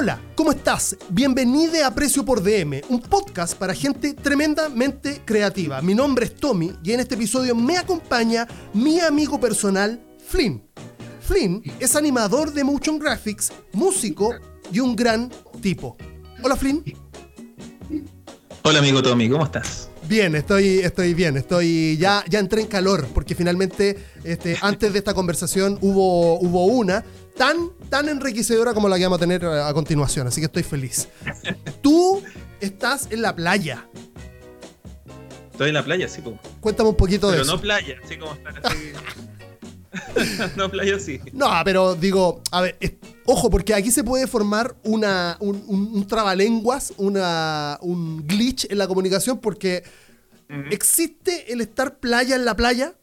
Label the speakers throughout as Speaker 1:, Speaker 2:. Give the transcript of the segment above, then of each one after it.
Speaker 1: Hola, ¿cómo estás? Bienvenido a Precio por DM, un podcast para gente tremendamente creativa. Mi nombre es Tommy y en este episodio me acompaña mi amigo personal, Flynn. Flynn es animador de motion graphics, músico y un gran tipo. Hola, Flynn.
Speaker 2: Hola, amigo Tommy, ¿cómo estás?
Speaker 1: Bien, estoy, estoy bien, estoy ya, ya entré en calor, porque finalmente este, antes de esta conversación hubo, hubo una tan, tan enriquecedora como la que vamos a tener a continuación, así que estoy feliz. Tú estás en la playa.
Speaker 2: Estoy en la playa, sí, pues.
Speaker 1: Cuéntame un poquito de eso.
Speaker 2: Pero no playa, así como estar así. no playa, sí.
Speaker 1: No, pero digo, a ver, es- ojo, porque aquí se puede formar una, un, un- un trabalenguas, una, un glitch en la comunicación, porque. ¿existe el estar playa en la playa?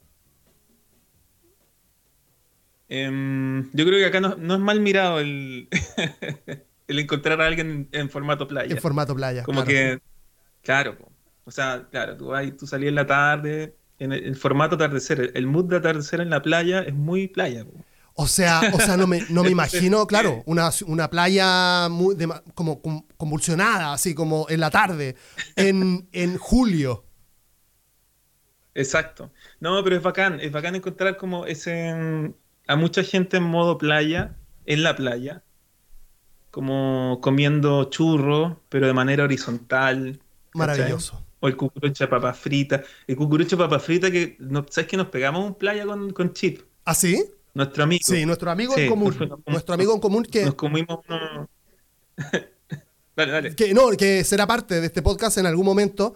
Speaker 2: Em, yo creo que acá no, no es mal mirado el, el encontrar a alguien en, en formato playa.
Speaker 1: En formato playa.
Speaker 2: como
Speaker 1: claro.
Speaker 2: que, claro, o sea, claro, tú, vas y tú salís en la tarde, en el, el formato atardecer, el, mood de atardecer en la playa es muy playa. po.
Speaker 1: O sea, o sea, no me, no me imagino, claro, una, una playa muy de- como con- convulsionada, así como en la tarde, en, en julio.
Speaker 2: Exacto. No, pero es bacán, es bacán encontrar como ese a mucha gente en modo playa, en la playa, como comiendo churro, pero de manera horizontal. ¿cachai?
Speaker 1: Maravilloso.
Speaker 2: O el cucurucho de papa frita. El cucurucho de papa frita que, no, ¿sabes que nos pegamos un playa con, con Chip?
Speaker 1: ¿Ah, sí?
Speaker 2: Nuestro amigo.
Speaker 1: Sí, nuestro amigo
Speaker 2: Sí,
Speaker 1: en común.
Speaker 2: nos-
Speaker 1: Nuestro amigo en común que,
Speaker 2: Nos comimos uno... dale, dale.
Speaker 1: que no, que será parte de este podcast en algún momento,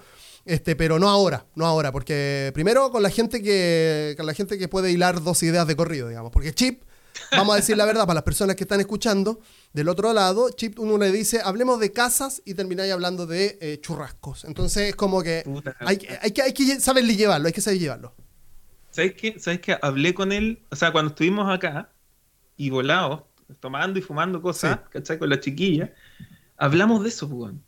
Speaker 1: este, pero no ahora, no ahora, porque primero con la gente que con la gente que puede hilar dos ideas de corrido, digamos, porque Chip, vamos a decir la verdad para las personas que están escuchando, del otro lado, Chip uno le dice, hablemos de casas y termináis hablando de eh, churrascos. Entonces es como que hay, que- hay que hay que saberle llevarlo, hay que saber llevarlo.
Speaker 2: ¿Sabes qué? ¿Sabes qué? Hablé con él, o sea, cuando estuvimos acá y volados, tomando y fumando cosas,
Speaker 1: Sí.
Speaker 2: ¿cachai? Con la chiquilla, hablamos de eso, pues, weón.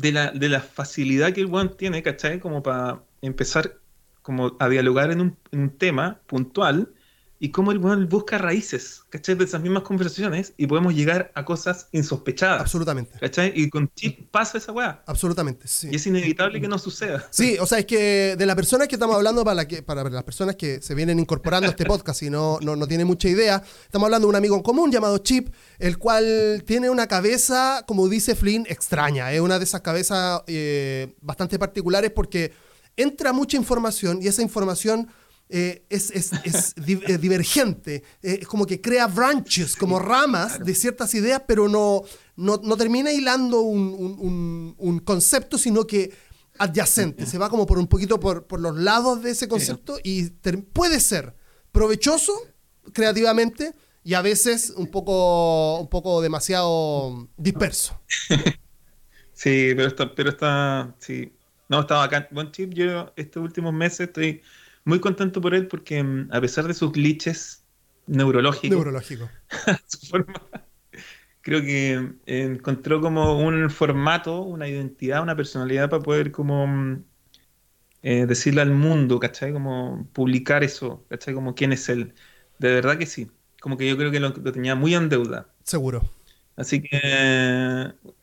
Speaker 2: De la, de la facilidad que el weón tiene, ¿cachai? Como para empezar como a dialogar en un, en un tema puntual y cómo el weón busca raíces, ¿cachai? De esas mismas conversaciones y podemos llegar a cosas insospechadas,
Speaker 1: Absolutamente.
Speaker 2: ¿cachai? Y con Chip pasa esa weá.
Speaker 1: Absolutamente, sí.
Speaker 2: Y es inevitable que no suceda.
Speaker 1: Sí, o sea, es que de las personas que estamos hablando, para, la que, para las personas que se vienen incorporando a este podcast y no, no, no tienen mucha idea, estamos hablando de un amigo en común llamado Chip, el cual tiene una cabeza, como dice Flynn, extraña. Es una de esas cabezas eh, bastante particulares porque entra mucha información y esa información eh, es, es- es eh, divergente. Eh, es como que crea branches, como ramas de ciertas ideas, pero no, no, no termina hilando un, un- un- un concepto, sino que adyacente. Se va como por un poquito por, por los lados de ese concepto y puede ser provechoso creativamente y a veces un poco, un poco demasiado disperso.
Speaker 2: Sí, pero está, pero está, sí. No, está bacán. Buen chip, yo estos últimos meses estoy muy contento por él porque mm, a pesar de sus glitches neurológicos,
Speaker 1: Neurológico.
Speaker 2: su forma, creo que eh, encontró como un formato, una identidad, una personalidad para poder como mm, eh, decirle al mundo, ¿cachai? Como publicar eso, ¿cachai? Como quién es él. De verdad que sí. Como que yo creo que lo, lo tenía muy en deuda.
Speaker 1: Seguro.
Speaker 2: Así que,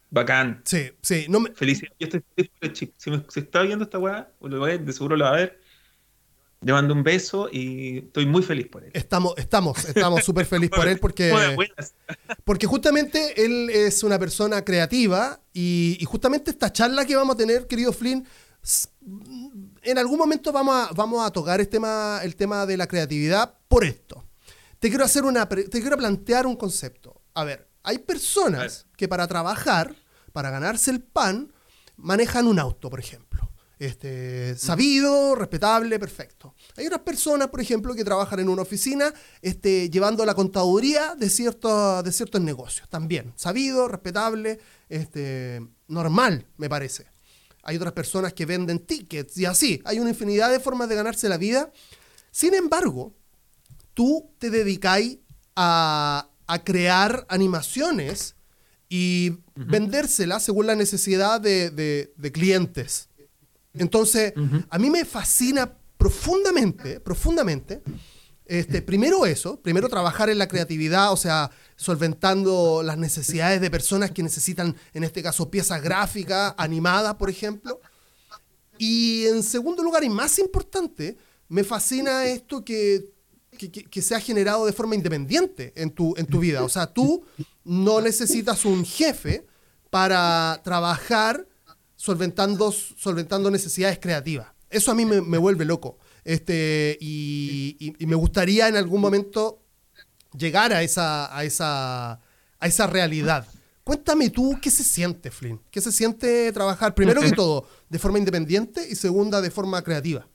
Speaker 2: bacán.
Speaker 1: Sí, sí. No me-
Speaker 2: Felicidades. Yo estoy feliz por el chip. Si me si está viendo esta weá, o lo va a ver, de seguro lo va a ver. Le mando un beso y estoy muy feliz por él.
Speaker 1: estamos, estamos, estamos súper felices por él porque... Porque justamente él es una persona creativa y, y justamente esta charla que vamos a tener, querido Flynn, en algún momento vamos a, vamos a tocar el tema, el tema de la creatividad por esto. Te quiero hacer una, te quiero plantear un concepto. A ver, hay personas que para trabajar, para ganarse el pan, manejan un auto, por ejemplo. Este, sabido, respetable, perfecto. Hay otras personas, por ejemplo, que trabajan en una oficina este, llevando la contaduría de, ciertos de ciertos negocios. También, sabido, respetable, este, normal, me parece. Hay otras personas que venden tickets y así. Hay una infinidad de formas de ganarse la vida. Sin embargo, tú te dedicáis a, a crear animaciones y vendérselas según la necesidad de, de- de clientes. Entonces, a mí me fascina profundamente, profundamente, Este, primero eso, primero trabajar en la creatividad, o sea, solventando las necesidades de personas que necesitan, en este caso, piezas gráficas, animadas, por ejemplo. Y en segundo lugar, y más importante, me fascina esto que, que, se ha generado de forma independiente en tu, en tu vida. O sea, tú no necesitas un jefe para trabajar solventando, solventando necesidades creativas. Eso a mí me, me vuelve loco. Este, y, me gustaría en algún momento llegar a esa, a esa, a esa realidad. Cuéntame tú qué se siente, Flynn. ¿Qué se siente trabajar, primero que todo, de forma independiente y segunda, de forma creativa?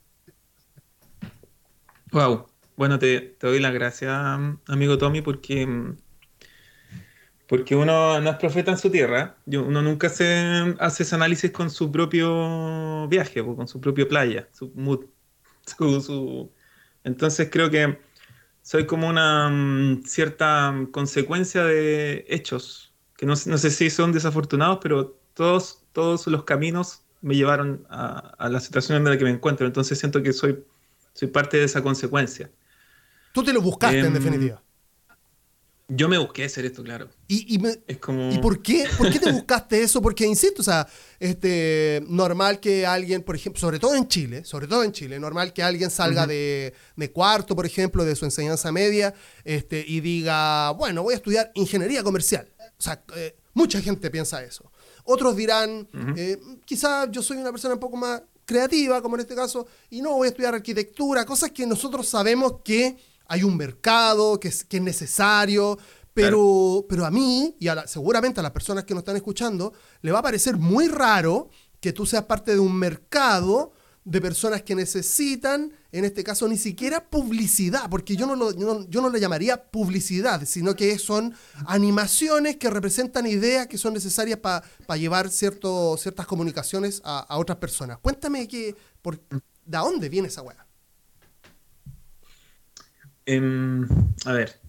Speaker 2: Wow. Bueno, te, te doy las gracias, amigo Tommy, porque, porque uno no es profeta en su tierra. Uno nunca se hace ese análisis con su propio viaje, con su propia playa, su mood. Entonces creo que soy como una mm, cierta consecuencia de hechos, que no, sé si son desafortunados, pero todos, todos los caminos me llevaron a, la situación en la que me encuentro. Entonces siento que soy, soy parte de esa consecuencia.
Speaker 1: Tú te lo buscaste, en em, definitiva.
Speaker 2: Yo me busqué hacer esto, claro.
Speaker 1: ¿Y, ¿y por qué? ¿Por qué te buscaste eso? Porque, insisto, o sea, este, normal que alguien, por ejemplo, sobre todo en Chile, sobre todo en Chile, normal que alguien salga de, cuarto, por ejemplo, de su enseñanza media, este, y diga, bueno, voy a estudiar ingeniería comercial. O sea, eh, mucha gente piensa eso. Otros dirán, eh, quizás yo soy una persona un poco más creativa, como en este caso, y no voy a estudiar arquitectura, cosas que nosotros sabemos que hay un mercado que es, que es necesario, pero, pero a mí, y seguramente a las personas que nos están escuchando, le va a parecer muy raro que tú seas parte de un mercado de personas que necesitan, en este caso, ni siquiera publicidad, porque yo no, lo, yo no, le llamaría publicidad, sino que son animaciones que representan ideas que son necesarias para llevar cierto, ciertas comunicaciones a, otras personas. Cuéntame que, por, ¿de dónde viene esa weá?
Speaker 2: Em, a ver,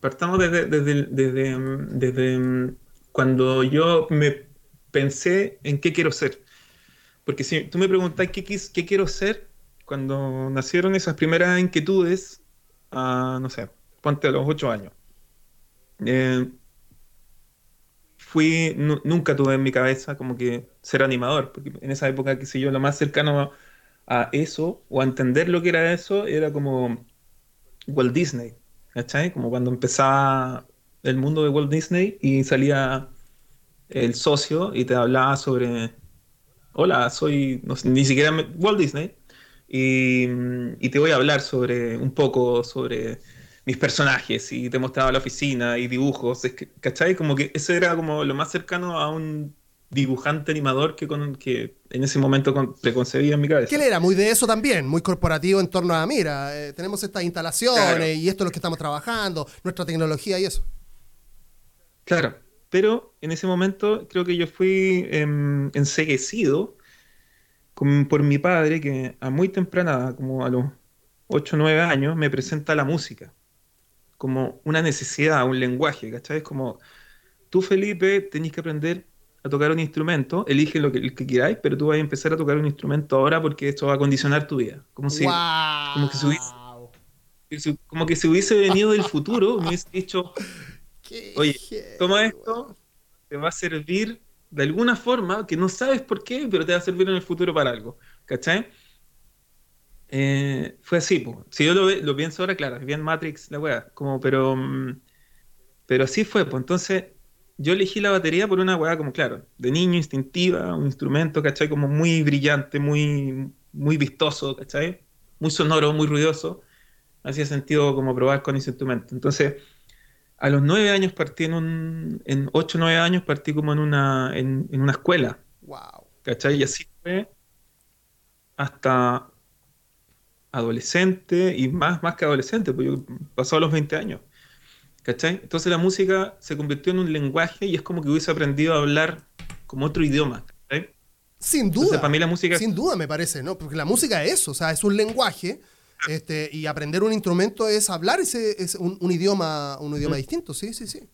Speaker 2: partamos desde, desde, cuando yo me pensé en qué quiero ser. Porque si tú me preguntas qué, qué quiero ser, cuando nacieron esas primeras inquietudes, no sé, ponte a los ocho años. Eh, fui, nunca tuve en mi cabeza como que ser animador, porque en esa época, que sé yo, lo más cercano a eso, o a entender lo que era eso, era como Walt Disney, ¿cachai? Como cuando empezaba el mundo de Walt Disney y salía el socio y te hablaba sobre, hola, soy ni siquiera Walt Disney, y, y, te voy a hablar sobre un poco sobre mis personajes y te mostraba la oficina y dibujos, ¿cachai? Como que eso era como lo más cercano a un dibujante animador que, con, que en ese momento preconcebía en mi cabeza.
Speaker 1: Que él era muy de eso también, muy corporativo en torno a, mira, eh, tenemos estas instalaciones y esto es lo que estamos trabajando, nuestra tecnología y eso.
Speaker 2: Claro, pero en ese momento creo que yo fui em, enseguecido por mi padre que a muy temprana, como a los 8 o 9 años, me presenta la música como una necesidad, un lenguaje, ¿cachai? Es como, tú Felipe tenés que aprender a tocar un instrumento, elige lo que, que, queráis, pero tú vas a empezar a tocar un instrumento ahora porque esto va a condicionar tu vida. Como si, como que se hubiese, como que se hubiese venido del futuro, me hubiese dicho, oye, toma esto, te va a servir de alguna forma, que no sabes por qué, pero te va a servir en el futuro para algo. ¿Cachai? Eh, fue así, si yo lo, lo, pienso ahora, claro, es bien Matrix la wea, como, pero, mm, pero así fue, pues entonces yo elegí la batería por una weá como, claro, de niño, instintiva, un instrumento, ¿cachai? Como muy brillante, muy, muy vistoso, ¿cachai? Muy sonoro, muy ruidoso. Hacía sentido como probar con ese instrumento. Entonces, a los nueve años partí en un, en ocho, nueve años partí como en una, en, una escuela.
Speaker 1: Wow.
Speaker 2: ¿Cachai? Y así fue hasta adolescente y más, más que adolescente, porque yo pasó a los 20 años. ¿Cachai? Entonces la música se convirtió en un lenguaje y es como que hubiese aprendido a hablar como otro idioma.
Speaker 1: Sin duda. para mí la música... Sin duda me parece, ¿no? Porque la música es eso, o sea, es un lenguaje este, y aprender un instrumento es hablar ese, es un, idioma, un idioma mm. distinto, sí, sí, sí.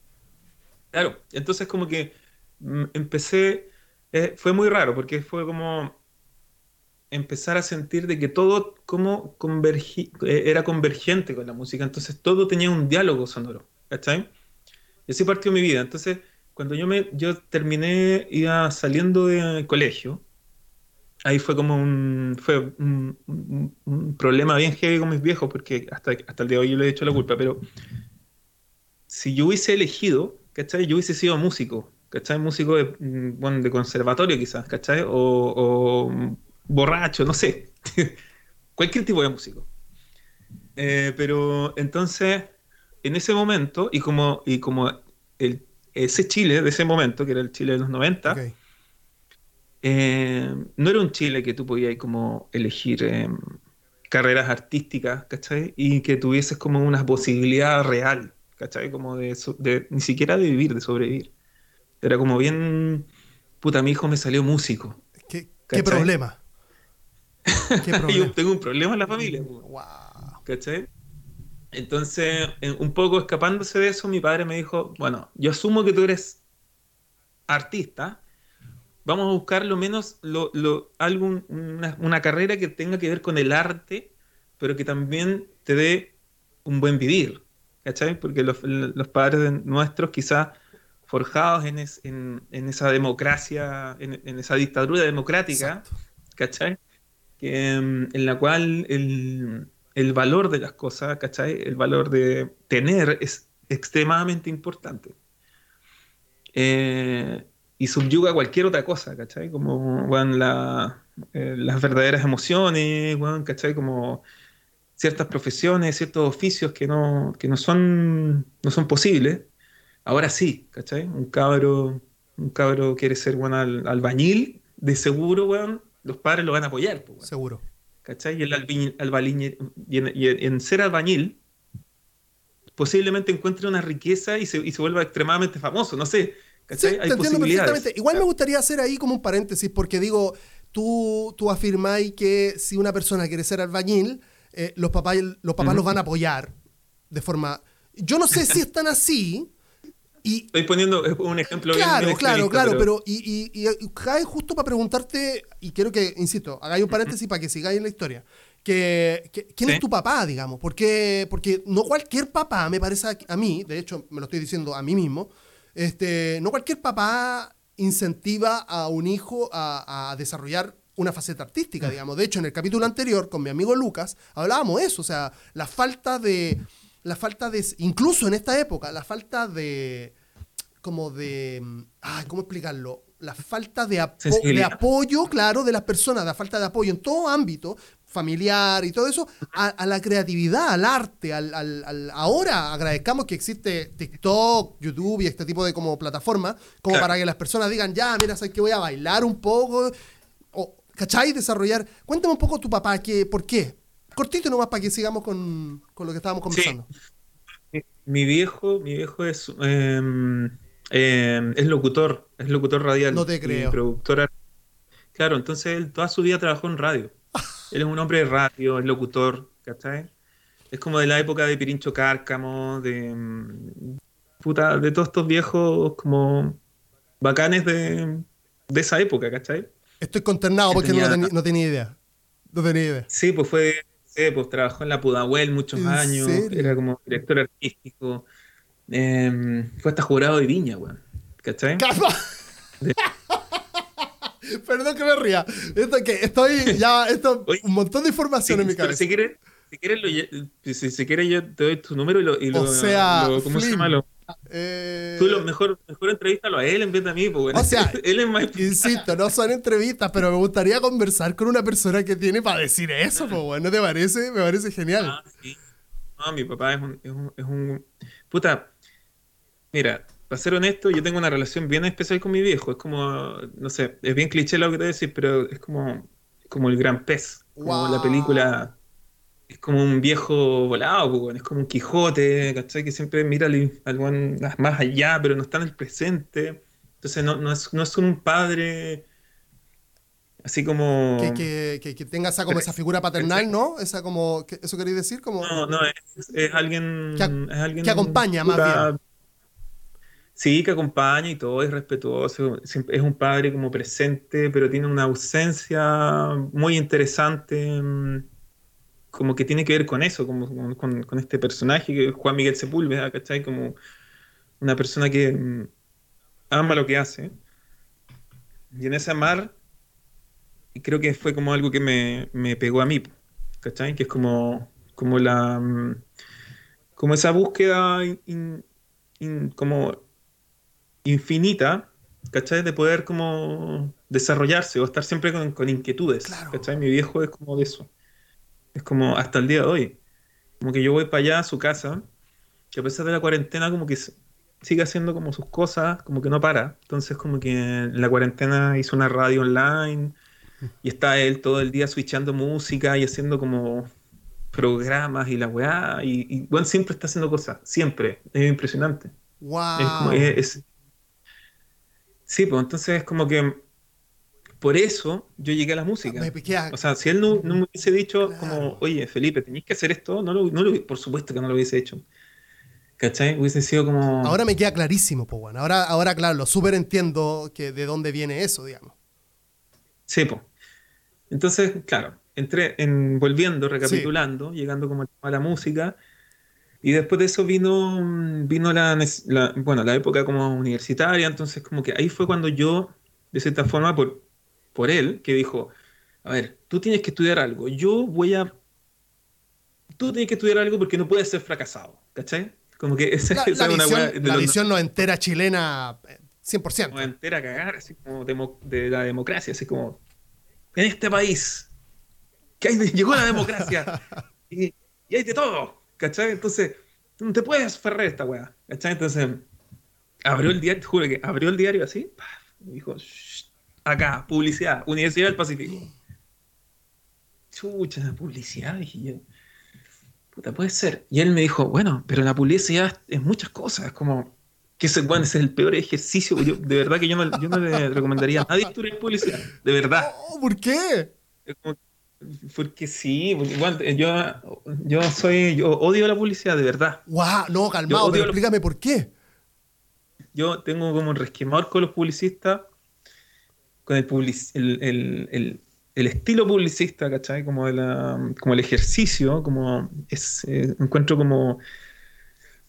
Speaker 2: Claro, entonces como que mm, empecé, eh, fue muy raro porque fue como empezar a sentir de que todo como convergi eh, era convergente con la música, entonces todo tenía un diálogo sonoro, ¿cachai? Y así partió mi vida. Entonces, cuando yo, me, yo terminé, iba saliendo del colegio, ahí fue como un, fue un, un, problema bien heavy con mis viejos, porque hasta, hasta el día de hoy yo le he hecho la culpa, pero si yo hubiese elegido, ¿cachai? Yo hubiese sido músico, ¿cachai? Músico de, mm, bueno, de conservatorio quizás, ¿cachai? O, o borracho, no sé. Cualquier tipo de músico. Eh, pero entonces, en ese momento, y como, y como el, ese Chile de ese momento, que era el Chile de los 90, eh, no era un Chile que tú podías como elegir eh, carreras artísticas, ¿cachai? Y que tuvieses como una posibilidad real, ¿cachai? Como de, de, ni siquiera de vivir, de sobrevivir. Era como bien, puta, mi hijo me salió músico.
Speaker 1: ¿Qué, ¿qué problema?
Speaker 2: ¿Qué problema? Yo tengo un problema en la familia. Wow. ¿Cachai? Entonces, un poco escapándose de eso, mi padre me dijo, bueno, yo asumo que tú eres artista, vamos a buscar lo menos lo, lo, algún, una, una, carrera que tenga que ver con el arte, pero que también te dé un buen vivir, ¿cachai? Porque los, los padres nuestros quizás forjados en, en, esa democracia, en, esa dictadura democrática, ¿cachai? Em, en la cual el, valor de las cosas, ¿cachai? El valor de tener es extremadamente importante. Eh, y subyuga cualquier otra cosa, ¿cachai? Como eh, las verdaderas emociones, ¿cachai? Como ciertas profesiones, ciertos oficios que no, que no, son, no son posibles Ahora sí, ¿cachai? Un cabro, un cabro quiere ser bueno, albañil, de seguro, weón, los padres lo van a apoyar. Pues,
Speaker 1: seguro.
Speaker 2: ¿Cachai? Y, el albañil, y, en, ser albañil, posiblemente encuentre una riqueza y se, y se vuelva extremadamente famoso, no sé. ¿cachai?
Speaker 1: Hay posibilidades. Igual me gustaría hacer ahí como un paréntesis, porque digo, tú, tú afirmáis que si una persona quiere ser albañil, eh, los papás, los, papás los van a apoyar de forma... Yo no sé si están así,
Speaker 2: Estoy poniendo un ejemplo
Speaker 1: claro, bien, Claro, claro, pero, pero y, y, y, cae justo para preguntarte, y quiero que, insisto, hagáis un paréntesis para que sigáis en la historia. Que, ¿Quién es tu papá, digamos? Porque, porque no cualquier papá, me parece a mí, de hecho me lo estoy diciendo a mí mismo, este, no cualquier papá incentiva a un hijo a, a desarrollar una faceta artística, digamos. De hecho, en el capítulo anterior, con mi amigo Lucas, hablábamos de eso, o sea, la falta de la falta de, incluso en esta época, la falta de, como de, ay, ¿cómo explicarlo? La falta de, de apoyo, claro, de las personas, la falta de apoyo en todo ámbito, familiar y todo eso, a, la creatividad, al arte, al, al, ahora agradezcamos que existe TikTok, YouTube y este tipo de como plataformas, como para que las personas digan, ya, mira, sabes que voy a bailar un poco, o, ¿cachai? Desarrollar. Cuéntame un poco tu papá, que, ¿por qué? Cortito nomás para que sigamos con, lo que estábamos conversando.
Speaker 2: Mi viejo, mi viejo es, em, es locutor, es locutor radial.
Speaker 1: No te creo.
Speaker 2: Productor. Claro, entonces él toda su vida trabajó en radio. él es un hombre de radio, es locutor, ¿cachai? Es como de la época de Pirincho Cárcamo, de em, puta, de todos estos viejos como bacanes de, esa época, ¿cachai?
Speaker 1: Estoy consternado porque no, no tenía idea. No tenía idea.
Speaker 2: Sí, pues fue pues trabajó en la Pudahuel muchos años, era como director artístico. Em, fue hasta jurado de Viña, weón. ¿Cachai?
Speaker 1: Perdón que me ría. Esto que estoy ya, esto, un montón de información en mi cabeza.
Speaker 2: Si quieres, si quieres, si, si, quieres yo te doy tu número y lo, y
Speaker 1: o sea,
Speaker 2: ¿cómo se llama? Lo, eh... Tú lo mejor, mejor entrevístalo a él en vez de a mí, porque
Speaker 1: o sea, él es más... insisto, no son entrevistas, pero me gustaría conversar con una persona que tiene para decir eso, pues ¿no te parece? Me parece genial.
Speaker 2: Ah, sí. No, mi papá es un, es un, es un... Puta, mira, para ser honesto, yo tengo una relación bien especial con mi viejo. Es como, no sé, es bien cliché lo que te voy a decir, pero es como, como el gran pez. Como la película es como un viejo volado, es como un Quijote, ¿cachai? Que siempre mira al, más allá, pero no está en el presente. Entonces no, es, no es un padre así como...
Speaker 1: Que, tenga esa, como esa figura paternal, ¿no? Esa como, ¿Eso queréis decir? Como...
Speaker 2: No, no, es, alguien...
Speaker 1: Que,
Speaker 2: es alguien
Speaker 1: que acompaña más bien.
Speaker 2: Sí, que acompaña y todo, es respetuoso, es un padre como presente, pero tiene una ausencia muy interesante, mm, como que tiene que ver con eso, como, con, este personaje que es Juan Miguel Sepúlveda, ¿cachai? Como una persona que mm, ama lo que hace. Y en ese amar, creo que fue como algo que me, pegó a mí, ¿cachai? Que es como, como la... Mm, como esa búsqueda como infinita, ¿cachai? De poder como desarrollarse o estar siempre con, inquietudes, ¿cachai? Mi viejo es como de eso. Es como hasta el día de hoy. Como que yo voy para allá a su casa, que a pesar de la cuarentena como que sigue haciendo como sus cosas, como que no para. Entonces como que en la cuarentena hizo una radio online y está él todo el día switchando música y haciendo como programas y la weá. Y, bueno, siempre está haciendo cosas, siempre. Es impresionante.
Speaker 1: Wow.
Speaker 2: Sí, pues entonces es como que por eso yo llegué a la música. O sea, si él no, me hubiese dicho como, oye, Felipe, tenéis que hacer esto, no lo, no por supuesto que no lo hubiese hecho. ¿Cachai? Hubiese sido como...
Speaker 1: Ahora me queda clarísimo, pues bueno. Ahora, ahora claro, lo súper entiendo que de dónde viene eso, digamos.
Speaker 2: Sí, pues. Entonces, claro, entré en, volviendo, recapitulando, llegando como a la música, y después de eso vino, vino la, bueno, la época como universitaria, entonces como que ahí fue cuando yo, de cierta forma, por, por él, que dijo, a ver, tú tienes que estudiar algo, yo voy a... Tú tienes que estudiar algo porque no puedes ser fracasado, ¿cachai? Como que esa,
Speaker 1: es una visión, La visión no entera chilena, 100%.
Speaker 2: No entera cagar, así como de la democracia, así como, en este país, que hay, llegó la democracia, y, y hay de todo, ¿cachai? Entonces, no te puedes ferrar esta weá, ¿cachai? Entonces, abrió el diario, juro que abrió el diario así, y dijo, acá, publicidad, Universidad del Pacífico. Chucha, publicidad, dije yo. Puta, puede ser. Y él me dijo, bueno, pero la publicidad es muchas cosas, es como, que ese, bueno, es el peor ejercicio. Yo, de verdad que yo no, yo no le recomendaría a nadie estudiar publicidad, de verdad.
Speaker 1: Oh, ¿Por qué?
Speaker 2: Como, porque sí, yo, yo soy, yo odio la publicidad, de verdad.
Speaker 1: Guau, no, calmado, pero explícame por qué.
Speaker 2: Yo tengo como un resquemor con los publicistas, con el, el, el, estilo publicista, ¿cachai? Como, como el ejercicio, como es, eh, encuentro como,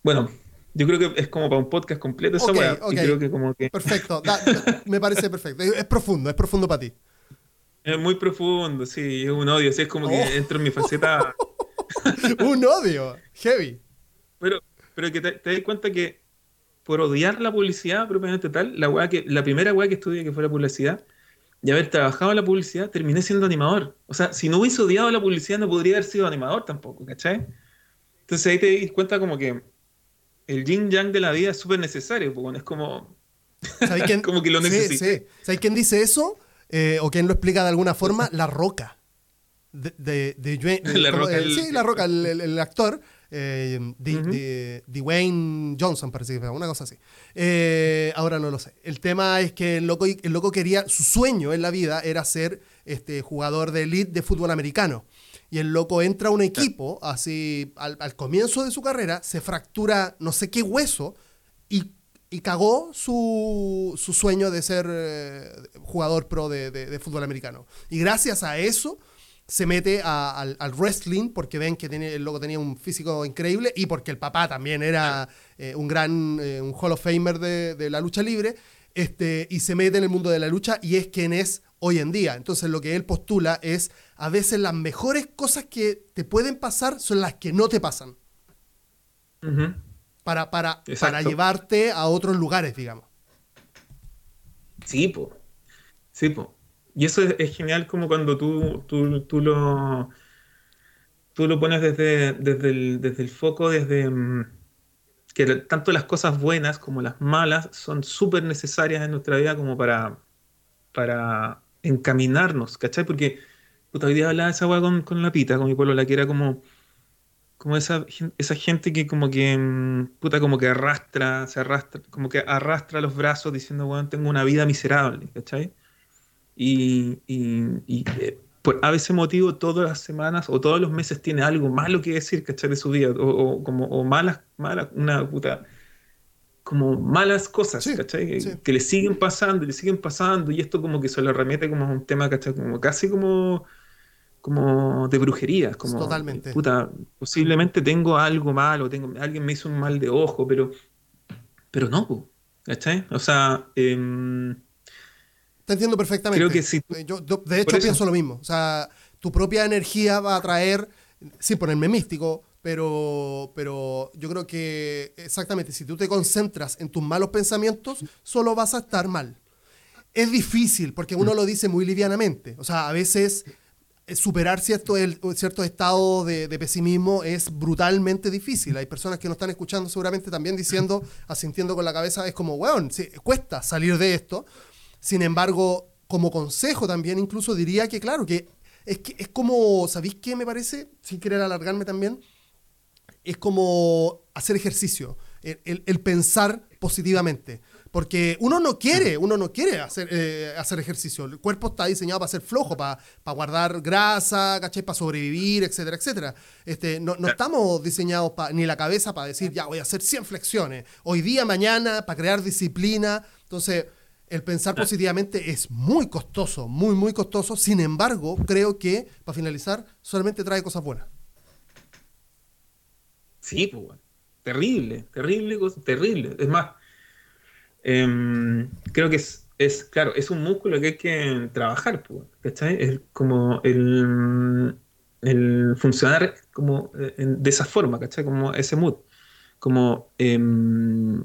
Speaker 2: bueno, yo creo que es como para un podcast completo esa creo que como que...
Speaker 1: Perfecto, me parece perfecto. Es profundo, es profundo para ti.
Speaker 2: Es muy profundo, sí, es un odio, sí, es como que oh. entro en mi faceta.
Speaker 1: un odio, heavy.
Speaker 2: Pero, pero que te, das cuenta que por odiar la publicidad propiamente tal, la, que, la primera weá que estudié que fue la publicidad, y haber trabajado en la publicidad, terminé siendo animador. O sea, si no hubiese odiado la publicidad, no podría haber sido animador tampoco, ¿cachai? Entonces ahí te das cuenta como que el yin yang de la vida es súper necesario, porque es como.
Speaker 1: Quién?
Speaker 2: como que lo necesito.
Speaker 1: Sí, ¿Sabes quién dice eso? Eh, o quien lo explica de alguna forma, La Roca. De, de,
Speaker 2: la Roca,
Speaker 1: el, sí, La Roca, el, actor. Eh, Dwayne Johnson, parece que fue, una cosa así. Eh, ahora no lo sé. El tema es que el loco, el loco quería, su sueño en la vida era ser este, jugador de elite de fútbol americano. Y el loco entra a un equipo, así, al, al comienzo de su carrera, se fractura no sé qué hueso y y cagó su, su, sueño de ser eh, jugador pro de, de, fútbol americano. Y gracias a eso se mete al, al, wrestling porque ven que tiene, el loco tenía un físico increíble y porque el papá también era eh, un gran eh, un Hall of Famer de, de, la lucha libre este, y se mete en el mundo de la lucha y es quien es hoy en día. Entonces lo que él postula es a veces las mejores cosas que te pueden pasar son las que no te pasan para, para, para llevarte a otros lugares, digamos.
Speaker 2: Sí, po. Sí, po. Y eso es, genial como cuando tú, tú, tú, lo tú lo pones desde, desde, el, desde el foco, desde mm, que tanto las cosas buenas como las malas son súper necesarias en nuestra vida como para, para encaminarnos, ¿cachai? Porque puta, hoy día hablaba esa weá con, con la pita, con mi pueblo, la que era como como esa, esa gente que como que, mm, puta, como que arrastra, se arrastra, como que arrastra los brazos diciendo, bueno, tengo una vida miserable, ¿cachai? Y, y, eh, por a veces motivo todas las semanas o todos los meses tiene algo malo que decir, ¿cachai? De su vida, o, como, o malas, malas, una puta, como malas cosas, ¿cachai? Que, le siguen pasando y le siguen pasando y esto como que se lo remete como un tema, ¿cachai? Como casi como como de brujería, como
Speaker 1: totalmente.
Speaker 2: Puta, posiblemente tengo algo malo, tengo alguien me hizo un mal de ojo, pero pero no, ¿cachai? O sea, eh,
Speaker 1: te entiendo perfectamente.
Speaker 2: Creo que sí.
Speaker 1: Yo, de hecho pienso lo mismo, o sea, tu propia energía va a traer sin ponerme místico, pero, pero yo creo que exactamente, si tú te concentras en tus malos pensamientos, solo vas a estar mal. Es difícil, porque uno lo dice muy livianamente. O sea, a veces eh, superar cierto, el, cierto estado de, pesimismo es brutalmente difícil. Hay personas que nos están escuchando seguramente también diciendo, asintiendo con la cabeza, es como, weón, sí, cuesta salir de esto. Sin embargo, como consejo también incluso diría que, claro, que es, que, es como, ¿sabéis qué me parece? Sin querer alargarme también, es como hacer ejercicio, el, pensar positivamente. Porque uno no quiere, uno no quiere hacer, eh, hacer ejercicio. El cuerpo está diseñado para ser flojo, para, guardar grasa, ¿cachai? Para sobrevivir, etcétera, etcétera. Este, no, no estamos diseñados ni la cabeza para decir, ya voy a hacer 100 flexiones. Hoy día, mañana, para crear disciplina. Entonces, el pensar positivamente es muy costoso, muy, muy costoso. Sin embargo, creo que, para finalizar, solamente trae cosas buenas.
Speaker 2: Sí, pues, terrible, terrible, terrible. Es más, em, creo que es, es, claro, es un músculo que hay que trabajar, pues, ¿cachai? Es como el, el funcionar como eh, de esa forma, ¿cachai? Como ese mood. Como em,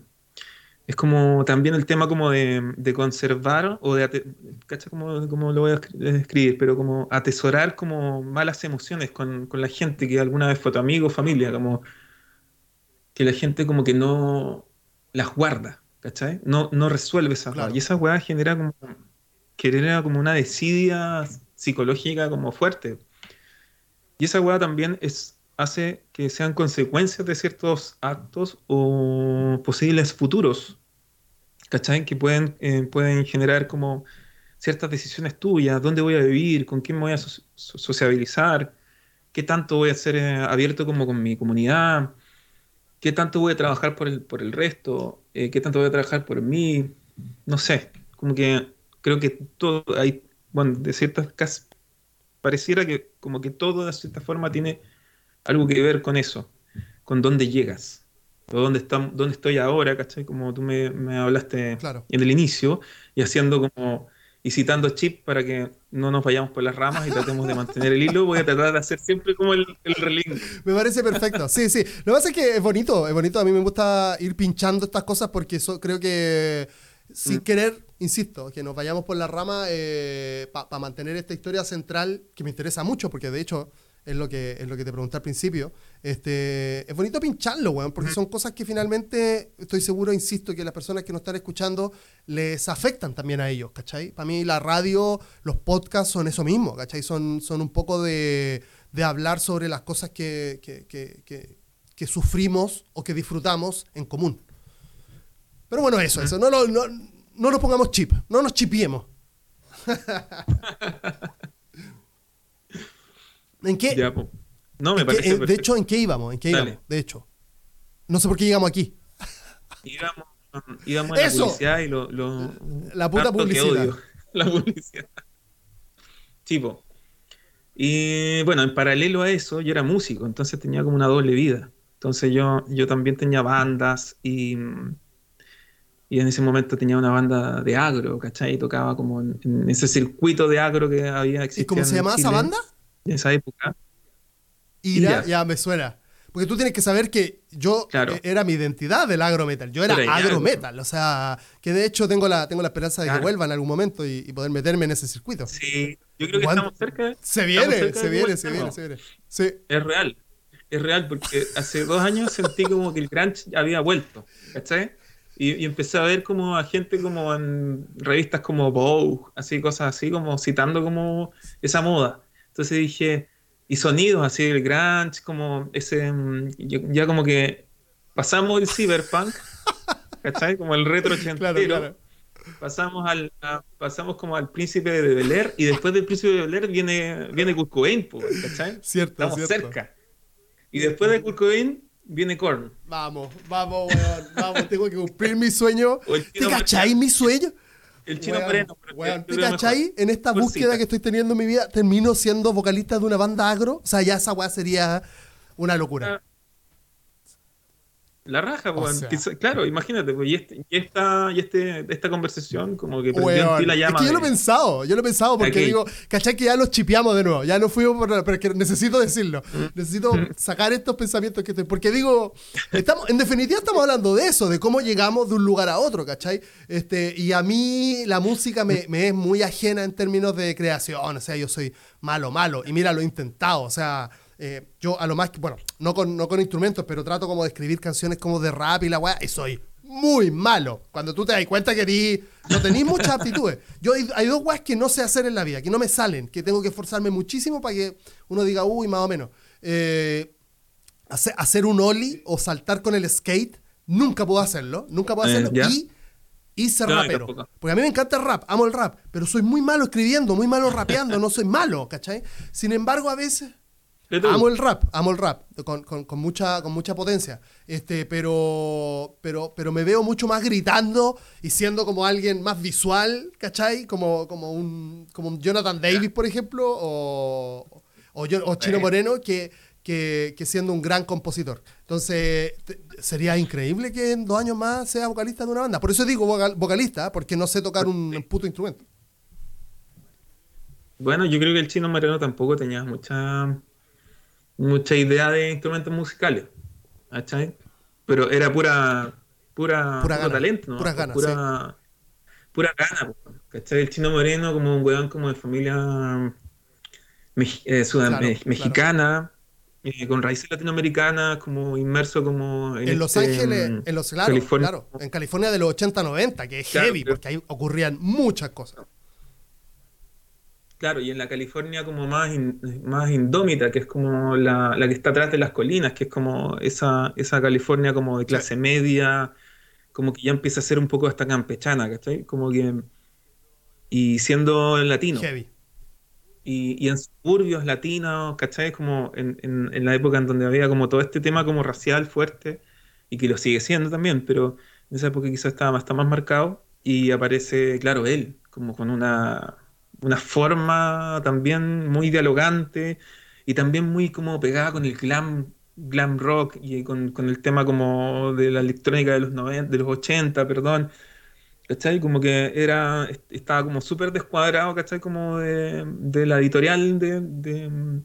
Speaker 2: es como también el tema como de, conservar o de, ¿cacha cómo, lo voy a escribir? Pero como atesorar como malas emociones con, la gente que alguna vez fue tu amigo familia, como que la gente como que no las guarda, ¿cachai? No, no resuelve esas Y esa weá genera como, genera como una desidia psicológica como fuerte. Y esa weá también es hace que sean consecuencias de ciertos actos o posibles futuros ¿cachai? Que pueden, eh, pueden generar como ciertas decisiones tuyas, dónde voy a vivir, con quién me voy a sociabilizar, qué tanto voy a ser eh, abierto como con mi comunidad, qué tanto voy a trabajar por el, por el resto, eh, qué tanto voy a trabajar por mí, no sé, como que creo que todo hay, bueno, de ciertas casas, pareciera que como que todo de cierta forma tiene algo que ver con eso, con dónde llegas dónde, dónde estoy ahora, ¿cachai? Como tú me, hablaste en el inicio, y haciendo como, y citando Chip para que no nos vayamos por las ramas y tratemos de mantener el hilo, voy a tratar de hacer siempre como el, el
Speaker 1: Me parece perfecto, sí, sí. Lo que pasa es que es bonito, es bonito, a mí me gusta ir pinchando estas cosas porque eso, creo que sin mm. querer, insisto, que nos vayamos por la rama eh, para mantener esta historia central que me interesa mucho, porque de hecho es lo que, es lo que te pregunté al principio. Este, es bonito pincharlo, weón, porque son cosas que finalmente, estoy seguro, insisto, que las personas que nos están escuchando les afectan también a ellos, ¿cachai? Para mí la radio, los podcasts son eso mismo, ¿cachai? Son, son un poco de, de hablar sobre las cosas que, que, que, que, sufrimos o que disfrutamos en común. Pero bueno, eso, eso. No, no, no, no nos pongamos chip, no nos chipiemos. ¿En qué?
Speaker 2: no, me parece.
Speaker 1: de hecho, ¿en qué íbamos? ¿En qué íbamos? De hecho. No sé por qué llegamos aquí.
Speaker 2: Íbamos, íbamos a la publicidad y lo,
Speaker 1: La puta publicidad.
Speaker 2: La publicidad. Tipo. Y bueno, en paralelo a eso, yo era músico, entonces tenía como una doble vida. Entonces yo, yo también tenía bandas y, y en ese momento tenía una banda de agro, ¿cachai? Y tocaba como en, ese circuito de agro que había existido.
Speaker 1: ¿Y cómo se llamaba esa banda?
Speaker 2: En esa época.
Speaker 1: Ira, ya me suena. Porque tú tienes que saber que yo e-, era mi identidad del agro metal. Yo era agro metal. O sea, que de hecho tengo la, tengo la esperanza de que vuelva en algún momento y, poder meterme en ese circuito.
Speaker 2: Sí, yo creo que estamos cerca.
Speaker 1: Se viene, se viene, se viene, se viene. Sí.
Speaker 2: Es real. Es real porque hace dos años sentí como que el grunge había vuelto. ¿Cachai? Y, y, empecé a ver como a gente como en revistas como Vogue, así, cosas así, como citando como esa moda. Entonces dije, y sonidos así del grunge, como ese, mm, ya como que pasamos el cyberpunk, ¿cachai? Como el retro ochentero. Pasamos, al, pasamos como al príncipe de Bel Air y después del príncipe de Bel Air viene, viene Kurt Cobain, ¿cachai?
Speaker 1: Cierto,
Speaker 2: Estamos cerca. Y después de Kurt Cobain viene Korn.
Speaker 1: Vamos, vamos, weón. Vamos, tengo que cumplir mi sueño.
Speaker 2: El
Speaker 1: ¿Te cachai mi sueño?
Speaker 2: El chino pero
Speaker 1: weón,
Speaker 2: yo
Speaker 1: ¿te
Speaker 2: creo
Speaker 1: cachai? En esta búsqueda que estoy teniendo en mi vida, termino siendo vocalista de una banda agro. O sea, ya esa weá sería una locura.
Speaker 2: La raja,
Speaker 1: O sea.
Speaker 2: Claro, imagínate, pues, y, este, y, esta, y este, esta conversación como que prendió en ti la
Speaker 1: es
Speaker 2: llama.
Speaker 1: que yo lo he pensado, yo lo he pensado porque digo, ¿cachai? Que ya los chipeamos de nuevo, ya no fuimos por pero que necesito decirlo,
Speaker 2: Mm.
Speaker 1: necesito sacar estos pensamientos que estoy, porque digo, estamos, en definitiva estamos hablando de eso, de cómo llegamos de un lugar a otro, ¿cachai? Este, y a mí la música me, me es muy ajena en términos de creación, o sea, yo soy malo, malo, y mira, lo he intentado, o sea... eh, yo a lo más que, bueno, no con, no con instrumentos, pero trato como de escribir canciones como de rap y la weá, y soy muy malo. Cuando tú te das cuenta que no tenéis muchas aptitudes. Yo hay, dos weas que no sé hacer en la vida, que no me salen, que tengo que esforzarme muchísimo para que uno diga, uy, más o menos. Eh, hacer, hacer un ollie o saltar con el skate, nunca puedo hacerlo, nunca puedo
Speaker 2: Eh,
Speaker 1: hacerlo. y, y ser
Speaker 2: No,
Speaker 1: rapero. Porque a mí me encanta el rap, amo el rap, pero soy muy malo escribiendo, muy malo rapeando, no soy malo, ¿cachai? Sin embargo, a veces. Amo el rap, amo el rap, con, con- con mucha, con mucha potencia. Este, pero, pero, pero me veo mucho más gritando y siendo como alguien más visual, ¿cachai? Como, como, un, como un Jonathan Davis, por ejemplo, o, o, yo- o Chino. Moreno, que, que, que siendo un gran compositor. Entonces, te- sería increíble que en dos años más sea vocalista de una banda. Por eso digo vocal- vocalista, porque no sé tocar un puto instrumento.
Speaker 2: Bueno, yo creo que el chino moreno tampoco tenía mucha, mucha idea de instrumentos musicales, ¿cachai? Pero era pura, pura,
Speaker 1: Pura gana,
Speaker 2: talento, ¿no?
Speaker 1: puras ganas,
Speaker 2: pura, pura gana, ¿cachai? El chino moreno como un weón como de familia eh,
Speaker 1: Claro,
Speaker 2: me-
Speaker 1: claro.
Speaker 2: mexicana, eh, con raíces latinoamericanas, como inmerso como en,
Speaker 1: En Los
Speaker 2: este,
Speaker 1: Ángeles,
Speaker 2: mm,
Speaker 1: en los claro,
Speaker 2: California.
Speaker 1: claro, en California de los 80-90, que es heavy, porque ahí ocurrían muchas cosas.
Speaker 2: Claro, y en la California como más, in- más indómita, que es como la, la que está atrás de las colinas, que es como esa, esa California como de clase media, como que ya empieza a ser un poco hasta campechana, ¿cachai? Como que... Y siendo latino.
Speaker 1: Heavy.
Speaker 2: Y, y en suburbios latinos, ¿cachai? Como en, en- en la época en donde había como todo este tema como racial fuerte, y que lo sigue siendo también, pero en esa época quizás estaba más, está más marcado, y aparece, claro, él, como con una, una forma también muy dialogante, y también muy como pegada con el glam, glam rock, y con, con el tema como de la electrónica de los 90, de los 80, perdón, ¿Cachai? Como que era, est- estaba como súper descuadrado, ¿cachai? Como de, de la editorial de, de-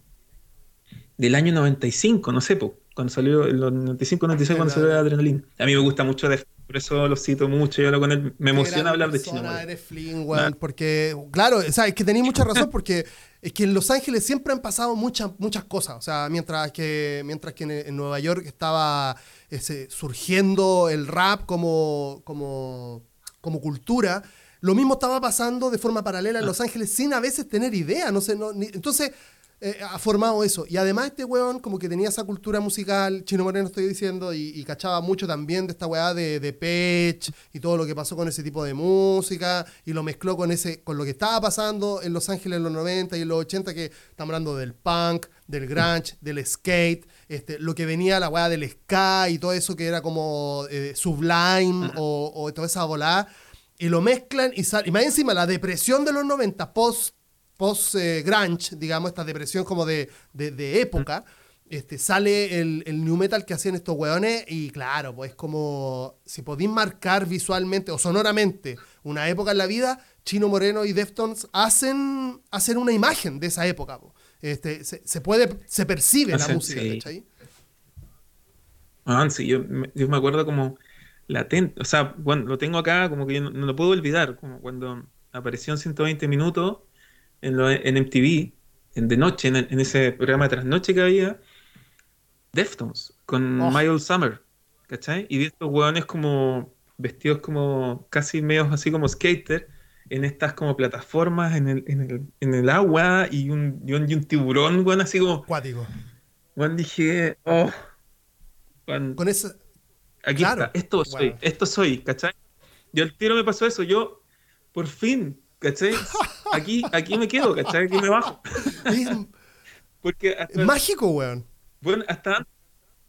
Speaker 2: del año 95, no sé, po, cuando salió, los 95, 96, cuando salió Adrenaline. A mí me gusta mucho, Def, por eso lo cito mucho, yo hablo con él, me emociona hablar de
Speaker 1: persona.
Speaker 2: Moreno.
Speaker 1: Eres Flynn, weón, porque, claro, o sea, es que tenéis mucha razón, porque es que en Los Ángeles siempre han pasado muchas, muchas cosas. O sea, mientras que, mientras que en, en Nueva York estaba ese, surgiendo el rap como, como, como cultura, lo mismo estaba pasando de forma paralela en Los Ángeles sin a veces tener idea. No sé, no, ni- entonces eh, ha formado eso. Y además este weón como que tenía esa cultura musical, Chino Moreno estoy diciendo, y, y cachaba mucho también de esta weá de, de Pech y todo lo que pasó con ese tipo de música, y lo mezcló con, ese, con lo que estaba pasando en Los Ángeles en los 90 y en los 80, que estamos hablando del punk, del grunge, del skate, este, lo que venía la weá del ska y todo eso que era como eh, sublime o, o toda esa volada, y lo mezclan y, sal- y más encima la depresión de los 90 post post eh, grunge, digamos, esta depresión como de, de- de época, este, sale el, el new metal que hacían estos weones y claro, pues como si podéis marcar visualmente o sonoramente una época en la vida, Chino Moreno y Deftones hacen, hacen una imagen de esa época. po. Este, se, se puede, se percibe la música,
Speaker 2: sí.
Speaker 1: ¿cachai?
Speaker 2: Ah, sí, yo, me- yo me acuerdo como latente, o sea, bueno, lo tengo acá, como que yo no, no lo puedo olvidar, como cuando apareció en 120 minutos en, lo- en MTV, en de noche, en, en ese programa de trasnoche que había, Deftones, con
Speaker 1: Oh.
Speaker 2: Miles Summer, ¿cachai? Y vi estos hueones como vestidos como casi medios así como skater, en estas como plataformas en el, en el, en el agua y un, y un, y un tiburón, weón, así como,
Speaker 1: Cuático.
Speaker 2: weón, dije, oh, weón,
Speaker 1: Con esa,
Speaker 2: Aquí
Speaker 1: Claro.
Speaker 2: está, esto soy,
Speaker 1: Wow.
Speaker 2: esto soy, ¿cachai? Yo el tiro me pasó eso, yo, por fin, ¿cachai? Aquí, aquí me quedo, ¿cachai? Aquí me bajo.
Speaker 1: es
Speaker 2: Porque hasta,
Speaker 1: mágico, weón.
Speaker 2: bueno, hasta,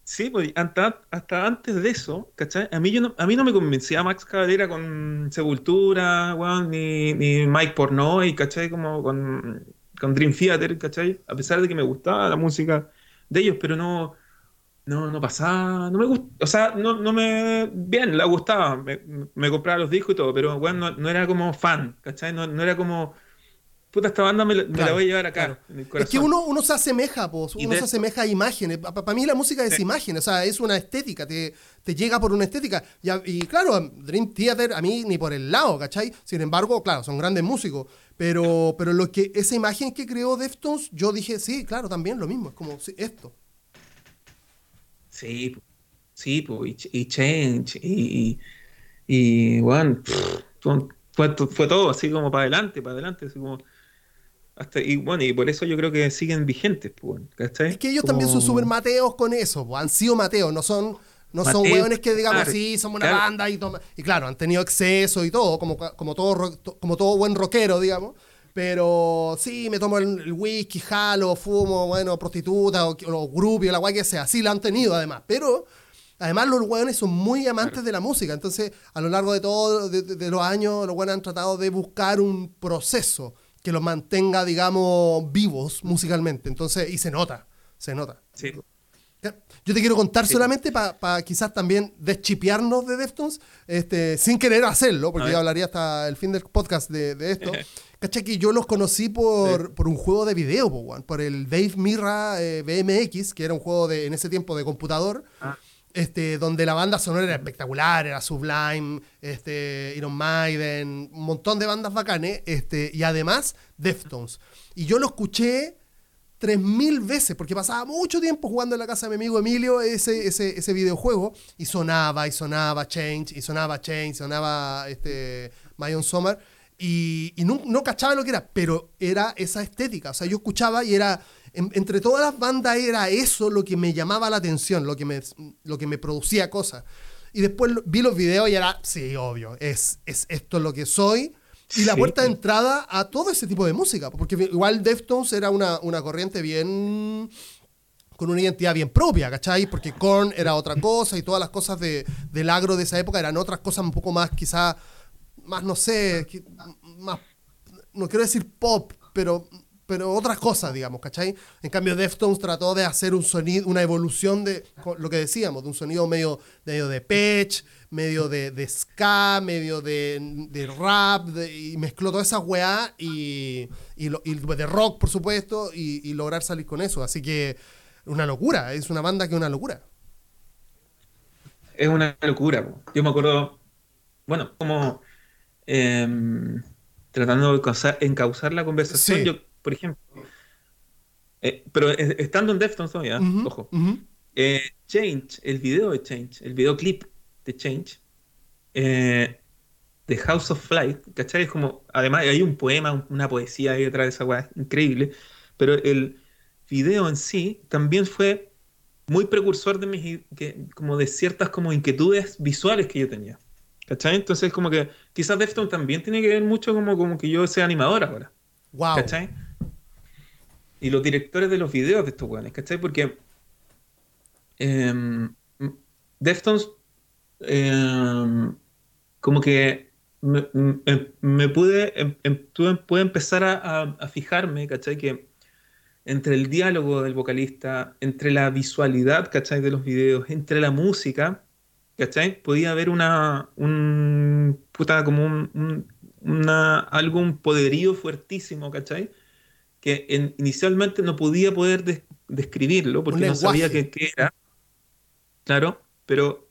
Speaker 2: Sí, pues hasta, hasta antes de eso, ¿cachai? A mí, yo no, a mí no me convencía Max Cavalera con Sepultura, weón, ni, ni Mike Pornoy, ¿cachai? Como con, con Dream Theater, ¿cachai? A pesar de que me gustaba la música de ellos, pero no, no, no pasaba, no me gusta, o sea, no, no me, bien, la gustaba, me, me compraba los discos y todo, pero bueno, no, no era como fan, ¿cachai? No, no era como puta, esta banda me, la, me la voy a llevar acá.
Speaker 1: Es que uno, uno se asemeja, pues, uno se asemeja a imágenes. Para mí la música es imagen, o sea, es una estética, te, te llega por una estética. Y, y, claro, Dream Theater a mí ni por el lado, ¿cachai? Sin embargo, claro, son grandes músicos. Pero, pero lo que, esa imagen que creó Deftones, yo dije, sí, claro, también lo mismo, es como esto.
Speaker 2: Sí, sí, pues, y, Change, y, y, bueno, fue, fue todo así como para adelante, para adelante, así como y bueno, y por eso yo creo que siguen vigentes, pues,
Speaker 1: Es que ellos también son súper mateos con eso, pues, han sido mateos, no son, no son hueones que digamos, sí, somos una banda y, y claro, han tenido exceso y todo, como, como, todo, como todo buen rockero, digamos. Pero sí, me tomo el, whisky, jalo, fumo, bueno, prostituta o, o grupio, la guay que sea. Sí, la han tenido además. Pero además los hueones son muy amantes de la música. Entonces, a lo largo de todos de, los años, los hueones han tratado de buscar un proceso que los mantenga, digamos, vivos musicalmente. Entonces, y se nota, se nota.
Speaker 2: Sí.
Speaker 1: Yo te quiero contar solamente para quizás también deschipearnos de Deftones, este, sin querer hacerlo, porque yo hablaría hasta el fin del podcast de, esto. ¿Cachai? Que yo los conocí por, por un juego de video, por el Dave Mirra eh, BMX, que era un juego de, en ese tiempo de computador. Ah. Este, donde la banda sonora era espectacular, era Sublime, este, Iron Maiden, un montón de bandas bacanes, este, y además Deftones. Y yo lo escuché 3.000 veces, porque pasaba mucho tiempo jugando en la casa de mi amigo Emilio ese, ese, ese videojuego, y sonaba, y sonaba Change, y sonaba Change, sonaba este, My Summer, y, y no, no, cachaba lo que era, pero era esa estética, o sea, yo escuchaba y era entre todas las bandas era eso lo que me llamaba la atención, lo que me, lo que me producía cosas. Y después vi los videos y era, sí, obvio, es, es esto lo que soy. Y la puerta de entrada a todo ese tipo de música. Porque igual Deftones era una, una corriente bien con una identidad bien propia, ¿cachai? Porque Korn era otra cosa y todas las cosas de, del agro de esa época eran otras cosas un poco más, quizá, más, no sé, más, no quiero decir pop, pero pero otras cosas, digamos, ¿cachai? En cambio, Deftones trató de hacer un sonido, una evolución de lo que decíamos, de un sonido medio, medio de patch, medio de, de ska, medio de, de rap, y mezcló toda esa weá y, y, y, de rock, por supuesto, y, lograr salir con eso. Así que una locura, es una banda que es una locura.
Speaker 2: Es una locura. Yo me acuerdo, bueno, como em, tratando de encauzar la conversación, yo por ejemplo. Eh, pero estando en Deftones todavía, ojo. Eh, Change, el video de Change, el videoclip de Change, eh, The House of Flight, ¿cachai? Es como, además hay un poema, una poesía ahí detrás de esa weá, increíble, pero el video en sí también fue muy precursor de mis, que, como de ciertas como inquietudes visuales que yo tenía. ¿Cachai? Entonces como que quizás Deftones también tiene que ver mucho como, como que yo sea animador ahora.
Speaker 1: Wow.
Speaker 2: ¿Cachai? Y los directores de los videos de estos weones, ¿cachai? Porque eh, Deftones em, como que me, pude, em, em, pude empezar a, fijarme, ¿cachai? Que entre el diálogo del vocalista, entre la visualidad, ¿cachai? De los videos, entre la música, ¿cachai? Podía haber una, un, puta, como un, una, algo, un poderío fuertísimo, ¿cachai? Que inicialmente no podía poder describirlo porque no sabía qué, era. Claro, pero,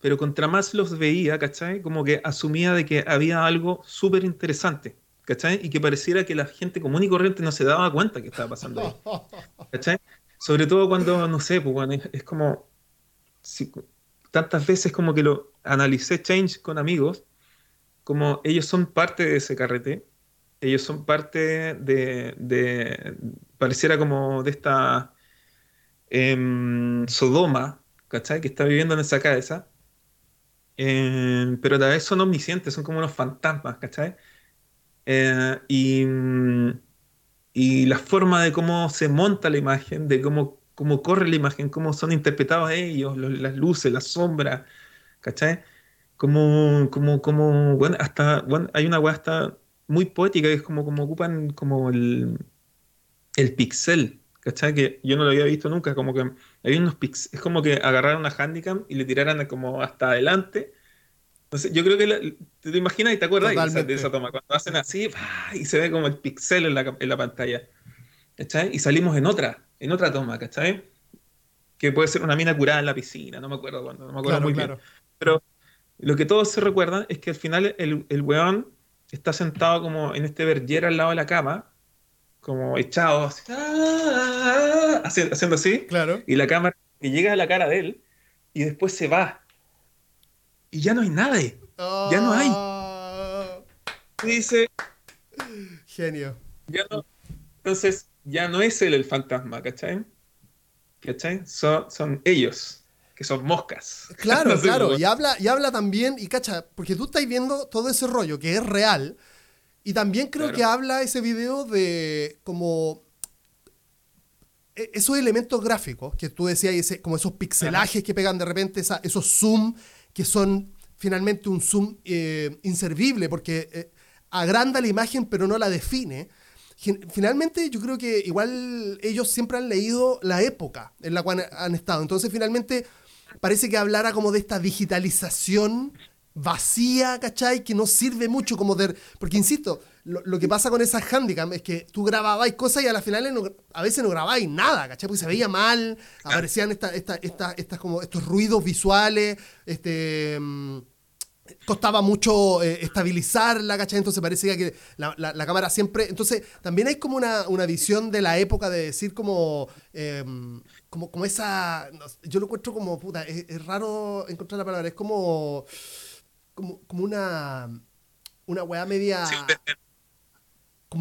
Speaker 2: pero contra más los veía, ¿cachai? Como que asumía de que había algo súper interesante, ¿cachai? Y que pareciera que la gente común y corriente no se daba cuenta que estaba pasando ahí. ¿Cachai? Sobre todo cuando, no sé, pues, es, como... tantas veces como que lo analicé Change con amigos, como ellos son parte de ese carrete, ellos son parte de, pareciera como de esta em, Sodoma, ¿cachai? Que está viviendo en esa cabeza. Em, pero a la vez son omniscientes, son como unos fantasmas, ¿cachai? Eh, y, y la forma de cómo se monta la imagen, de cómo cómo corre la imagen, cómo son interpretados ellos, las luces, las sombras, ¿cachai? Como, como, como, bueno, hasta, bueno, hay una weá hasta muy poética que es como, como ocupan como el, el pixel, ¿cachai? Que yo no lo había visto nunca, como que hay unos pixels, es como que agarraran una handicam y le tiraran como hasta adelante. Entonces, yo creo que te, imaginas y te acuerdas de esa toma, cuando hacen así y se ve como el pixel en la, en la pantalla, ¿cachai? Y salimos en otra, en otra toma, ¿cachai? Que puede ser una mina curada en la piscina, no me acuerdo cuándo, no me acuerdo muy bien. Pero lo que todos se recuerdan es que al final el, el weón está sentado como en este verguero al lado de la cama, como echado, ¡ah! haciendo así.
Speaker 1: Claro.
Speaker 2: Y la cámara que llega a la cara de él y después se va. Y ya no hay nada. Ya no hay. Ah. Y dice.
Speaker 1: Genio.
Speaker 2: Ya no. Entonces, ya no es él el fantasma, ¿cachai? ¿Cachai? Son, son ellos, que son moscas.
Speaker 1: Claro, claro. Y habla, y habla también, y cacha, porque tú estás viendo todo ese rollo que es real. Y también creo que habla ese video de como e, esos elementos gráficos que tú decías, ese, como esos pixelajes que pegan de repente, esos zoom que son finalmente un zoom eh, inservible porque eh, agranda la imagen pero no la define finalmente yo creo que igual ellos siempre han leído la época en la cual han estado. Entonces finalmente parece que hablara como de esta digitalización vacía, ¿cachai? Que no sirve mucho como de... Porque insisto, lo, que pasa con esas handicam es que tú grababas cosas y a las finales a veces no grababais nada, ¿cachai? Porque se veía mal, aparecían esta, estas como estos ruidos visuales, este... Mm, costaba mucho eh, estabilizarla, ¿cachai? Entonces parecía que la, cámara siempre... Entonces también hay como una, visión de la época de decir como... Em, como, como esa... yo lo encuentro como... Puta, es, raro encontrar la palabra. Es como... Como, como una... Una weá media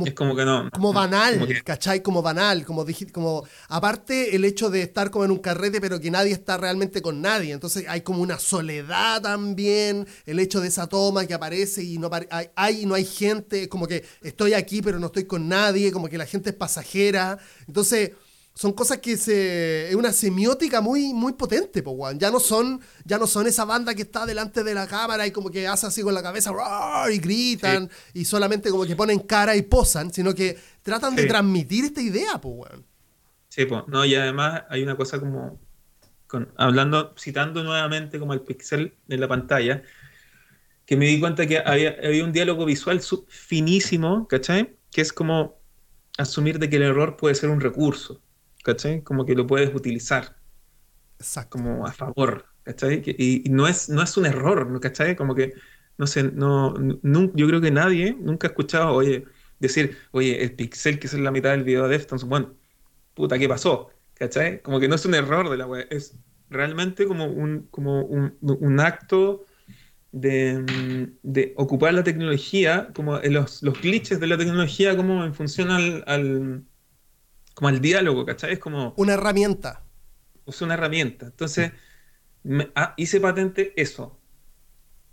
Speaker 2: es como que no.
Speaker 1: Como banal, ¿cachai? Como banal, como, como aparte el hecho de estar como en un carrete pero que nadie está realmente con nadie, entonces hay como una soledad también, el hecho de esa toma que aparece y no hay, hay no hay gente, como que estoy aquí pero no estoy con nadie, como que la gente es pasajera, entonces son cosas que se es una semiótica muy muy potente, po, Ya no son ya no son esa banda que está delante de la cámara y como que hace así con la cabeza y gritan y solamente como que ponen cara y posan, sino que tratan de transmitir esta idea, po, weón.
Speaker 2: Sí, pues, no, y además hay una cosa como hablando citando nuevamente como el pixel en la pantalla que me di cuenta que había, había un diálogo visual finísimo, ¿cachai? Que es como asumir de que el error puede ser un recurso. ¿Cachai? Como que lo puedes utilizar. Como a favor, ¿cachai? Y, no, es, no es un error, ¿cachai? Como que, no sé, no, yo creo que nadie nunca ha escuchado, oye, decir, oye, el pixel que es en la mitad del video de Deftones, bueno, puta, ¿qué pasó? ¿Cachai? Como que no es un error de la web, es realmente como un, como un, acto de, de, ocupar la tecnología, como los, los glitches de la tecnología, como en función al como al diálogo, ¿cachai? Es como...
Speaker 1: Una herramienta.
Speaker 2: Es una herramienta. Entonces, ah, hice patente eso.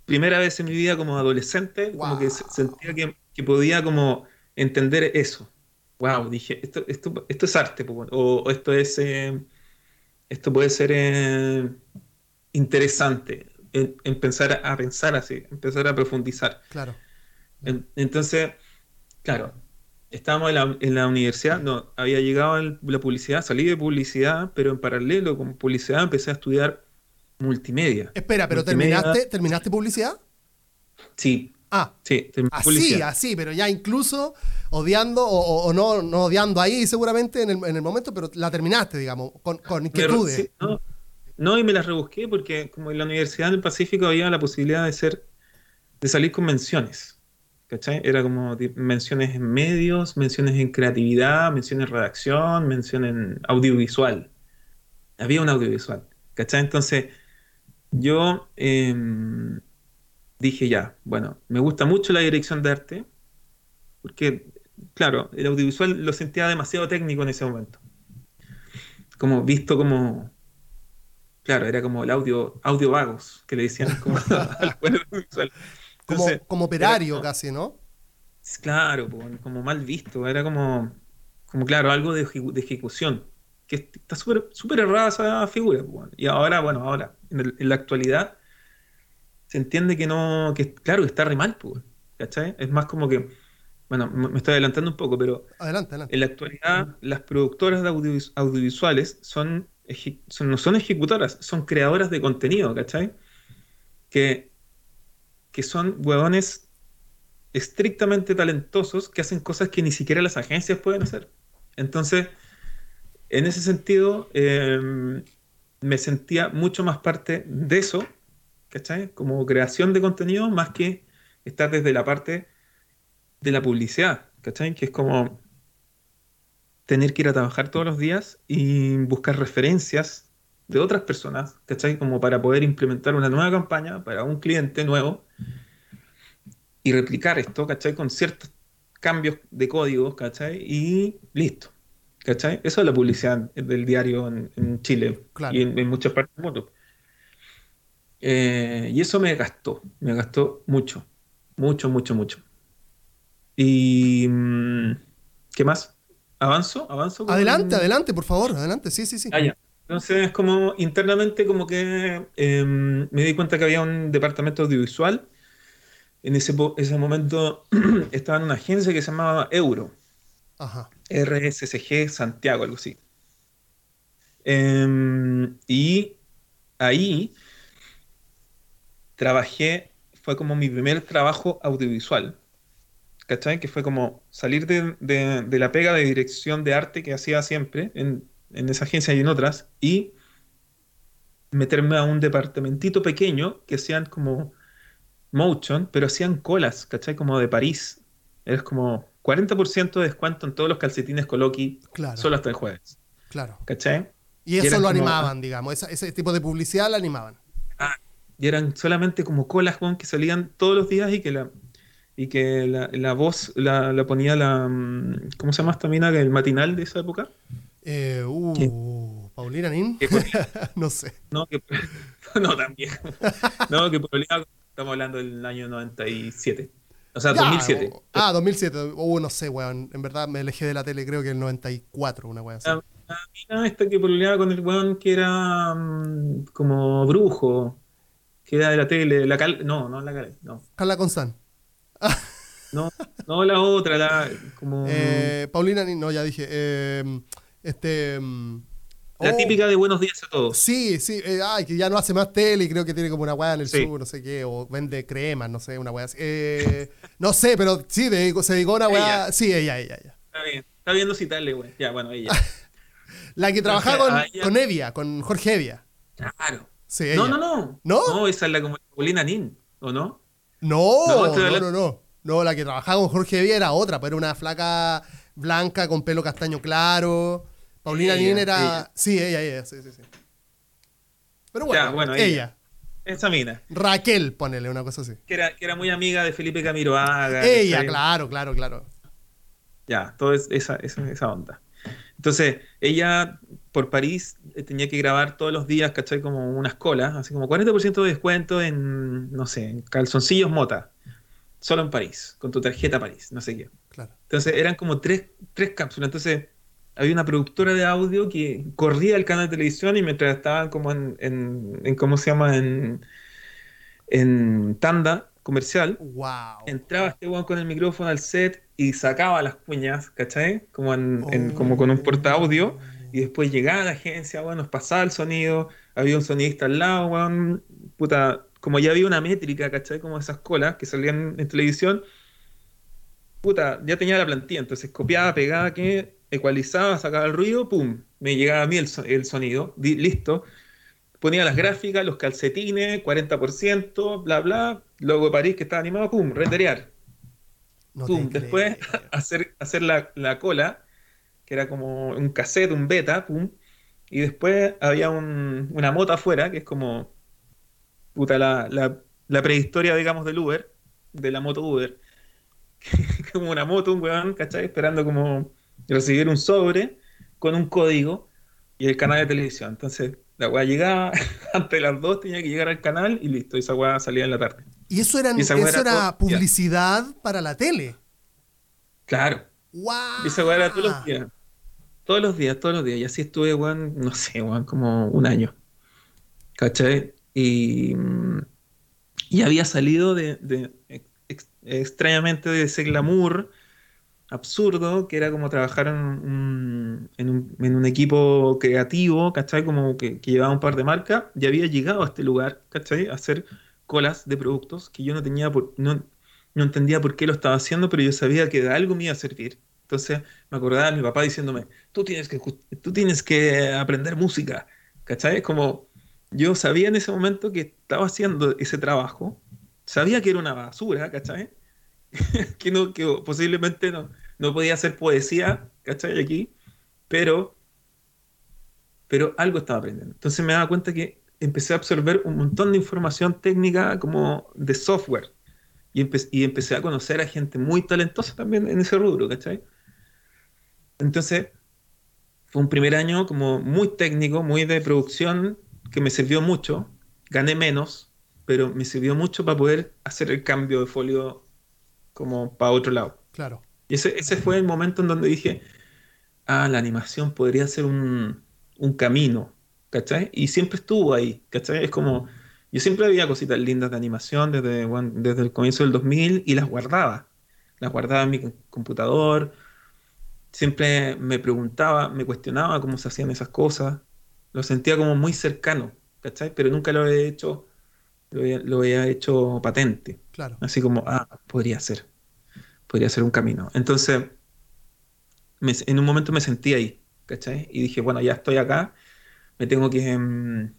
Speaker 2: Primera vez en mi vida como adolescente, como que sentía que, podía como entender eso. Wow, dije, esto, esto, esto es arte, o, esto es... Eh, esto puede ser eh, interesante en, pensar a pensar así, empezar a profundizar.
Speaker 1: Claro.
Speaker 2: entonces, claro, estábamos en la, universidad, no, había llegado la publicidad, salí de publicidad, pero en paralelo con publicidad empecé a estudiar multimedia.
Speaker 1: Espera, pero terminaste, ¿terminaste publicidad?
Speaker 2: Sí.
Speaker 1: Ah,
Speaker 2: sí,
Speaker 1: así, así, pero ya incluso odiando, o, no, no, odiando ahí seguramente en el, momento, pero la terminaste, digamos, con, con inquietudes.
Speaker 2: no, no, y me las rebusqué porque como en la Universidad del Pacífico había la posibilidad de ser, de salir con menciones. Era como menciones en medios, menciones en creatividad, menciones en redacción, menciones en audiovisual. Había un audiovisual. Entonces, yo em, dije ya, bueno, me gusta mucho la dirección de arte, porque, claro, el audiovisual lo sentía demasiado técnico en ese momento. Como visto como, claro, era como el audio, audio vagos, que le decían como al audiovisual
Speaker 1: como, operario casi, ¿no?
Speaker 2: Claro, como mal visto, era como, como claro, algo de, ejecución, que está súper súper errada esa figura. Y ahora, bueno, ahora, en, el- en la actualidad, se entiende que no, que claro, que está re mal, ¿cachai? Es más como que, bueno, me estoy adelantando un poco, pero
Speaker 1: Adelante, adelante.
Speaker 2: en la actualidad las productoras de audio- audiovisuales son, son- no son ejecutoras, son creadoras de contenido, ¿cachai? Que, que son huevones estrictamente talentosos que hacen cosas que ni siquiera las agencias pueden hacer. Entonces, en ese sentido, eh, me sentía mucho más parte de eso, ¿cachai? Como creación de contenido, más que estar desde la parte de la publicidad, ¿cachai? Que es como tener que ir a trabajar todos los días y buscar referencias de otras personas, ¿cachai? Como para poder implementar una nueva campaña para un cliente nuevo y replicar esto, ¿cachai? Con ciertos cambios de códigos, ¿cachai? Y listo, ¿cachai? Eso es la publicidad del diario en, en Chile
Speaker 1: Claro.
Speaker 2: y en, en muchas partes del mundo. Eh, y eso me gastó, me gastó mucho, mucho, mucho, mucho. Y mm, ¿qué más? ¿Avanzo? ¿Avanzo? con-
Speaker 1: Adelante, adelante, por favor, adelante. Sí, sí, sí.
Speaker 2: Ah, ya. Entonces, como internamente, como que eh, me di cuenta que había un departamento audiovisual. En ese, ese momento estaba en una agencia que se llamaba Euro,
Speaker 1: Ajá.
Speaker 2: RSCG Santiago, algo así. Em, y ahí trabajé, fue como mi primer trabajo audiovisual. ¿Cachai? Que fue como salir de, de- de la pega de dirección de arte que hacía siempre en, en esa agencia y en otras y meterme a un departamentito pequeño que hacían como motion, pero hacían colas, ¿cachai? Como de París. Eres como 40% de descuento en todos los calcetines Coloqui
Speaker 1: Claro.
Speaker 2: solo hasta el jueves,
Speaker 1: Claro.
Speaker 2: ¿cachai?
Speaker 1: Y eso lo
Speaker 2: como-
Speaker 1: animaban, digamos. esa- ese tipo de publicidad la animaban.
Speaker 2: Y eran solamente como colas, weón, que salían todos los días y que la, y que la, la voz la, la ponía la... mm, ¿Cómo se llama esta mina? El matinal de esa época.
Speaker 1: Eh, uh, Paulina Nin. No sé.
Speaker 2: no, que, no, también. No, que ponía- estamos hablando del año 97. O sea,
Speaker 1: Ya,
Speaker 2: 2007.
Speaker 1: o- ah, 2007. Uh, no sé, weón. En verdad me alejé de la tele, creo que el 94, una weón así.
Speaker 2: La, la mina esta que pololeaba con el weón que era mm, como brujo, que era de la tele, la cal... No, no la cal... No,
Speaker 1: Carla Constant.
Speaker 2: no, no la otra, la como...
Speaker 1: Eh, Paulina no, ya dije. eh, este. mm,
Speaker 2: la
Speaker 1: oh,
Speaker 2: típica de buenos días a todos.
Speaker 1: Sí, sí, eh, ay, que ya no hace más tele y creo que tiene como una weá en el
Speaker 2: Sí.
Speaker 1: sur, no sé qué, o vende cremas, no sé, una weá así. Eh, no sé, pero sí, dedicó- se dedicó a una weá.
Speaker 2: Ella.
Speaker 1: Sí, ella, ella, ella.
Speaker 2: Está bien, está viendo citarle, güey. Ya, bueno, ella.
Speaker 1: La que trabajaba con,
Speaker 2: ah,
Speaker 1: con Evia, con Jorge Evia.
Speaker 2: Claro.
Speaker 1: Sí, ella.
Speaker 2: No, no, no.
Speaker 1: ¿No?
Speaker 2: No, esa es la como Paulina Nin, ¿o no?
Speaker 1: No,
Speaker 2: No,
Speaker 1: no, no, no, no. la que trabajaba con Jorge Evia era otra, pero era una flaca blanca con pelo castaño claro. Paulina
Speaker 2: Ella,
Speaker 1: Nin era.
Speaker 2: ella.
Speaker 1: Sí, ella, ella, sí, sí, sí. Pero bueno,
Speaker 2: Ya, bueno,
Speaker 1: ella.
Speaker 2: ella. Esa mina,
Speaker 1: Raquel, ponele una cosa así.
Speaker 2: que era, que era muy amiga de Felipe Camiroaga.
Speaker 1: Ella, claro, claro, claro.
Speaker 2: Ya, todo es esa, esa, esa onda. Entonces, ella por París eh, tenía que grabar todos los días, ¿cachai? Como unas colas, así como 40% de descuento en, no sé, en calzoncillos mota. Solo en París, con tu tarjeta París, no sé qué.
Speaker 1: Claro.
Speaker 2: Entonces eran como tres, tres cápsulas. Entonces había una productora de audio que corría el canal de televisión y mientras estaban como en, en, en ¿cómo se llama? En, en tanda comercial,
Speaker 1: Wow.
Speaker 2: entraba este weón con el micrófono al set y sacaba las cuñas, ¿cachai? Como, en, en-
Speaker 1: Oh.
Speaker 2: como con un porta audio. Y después llegaba la agencia, weón, nos pasaba el sonido, había un sonidista al lado, weón, puta, como ya había una métrica, ¿cachai? Como esas colas que salían en televisión, puta, ya tenía la plantilla, entonces copiaba, pegaba, que ecualizaba, sacaba el ruido, pum, me llegaba a mí el, so- el sonido, listo. Ponía las gráficas, los calcetines, 40%, bla, bla, logo de París que estaba animado, pum, renderear.
Speaker 1: No
Speaker 2: Pum, después hacer, hacer la, la cola, que era como un cassette, un beta, pum. Y después había un- una moto afuera, que es como puta, la, la- la prehistoria, digamos, del Uber, de la moto Uber. como una moto, un weón, ¿cachai? Esperando como recibir un sobre con un código y el canal de televisión. Entonces, la weá llegaba antes de las dos, tenía que llegar al canal y listo, y esa weá salía en la tarde.
Speaker 1: Y eso, eran,
Speaker 2: Y
Speaker 1: eso
Speaker 2: era
Speaker 1: publicidad para la tele.
Speaker 2: Claro,
Speaker 1: ¡Wow!
Speaker 2: y esa weá era todos los días. Todos los días, todos los días. Y así estuve, weón, no sé, weón, como un año. ¿Cachai? Y, y había salido de, de ex- extrañamente de ese glamour absurdo, que era como trabajar en un, en un, en un equipo creativo, ¿cachai? Como que, que llevaba un par de marcas, y había llegado a este lugar, ¿cachai? A hacer colas de productos que yo no tenía por, no, no entendía por qué lo estaba haciendo, pero yo sabía que de algo me iba a servir. Entonces me acordaba de mi papá diciéndome, tú tienes que, tú tienes que aprender música, ¿cachai? Es como, yo sabía en ese momento que estaba haciendo ese trabajo, sabía que era una basura, ¿cachai? que, no, que posiblemente no, no podía hacer poesía, ¿cachai? Aquí, pero, pero algo estaba aprendiendo. Entonces me daba cuenta que empecé a absorber un montón de información técnica como de software y, y empecé a conocer a gente muy talentosa también en ese rubro, ¿cachai? Entonces fue un primer año como muy técnico, muy de producción, que me sirvió mucho, gané menos, pero me sirvió mucho para poder hacer el cambio de folio como para otro lado.
Speaker 1: Claro.
Speaker 2: Y ese, ese fue el momento en donde dije, ah, la animación podría ser un, un camino, ¿cachai? Y siempre estuvo ahí, ¿cachai? Es como, yo siempre había cositas lindas de animación desde, bueno, desde el comienzo del 2000 y las guardaba. Las guardaba en mi computador. Siempre me preguntaba, me cuestionaba cómo se hacían esas cosas. Lo sentía como muy cercano, ¿cachai? Pero nunca lo había hecho, lo había, lo había hecho patente.
Speaker 1: Claro.
Speaker 2: Así como, ah, podría ser, podría ser un camino. Entonces, me- en un momento me sentí ahí, ¿cachai? Y dije, bueno, ya estoy acá, me tengo que, mm,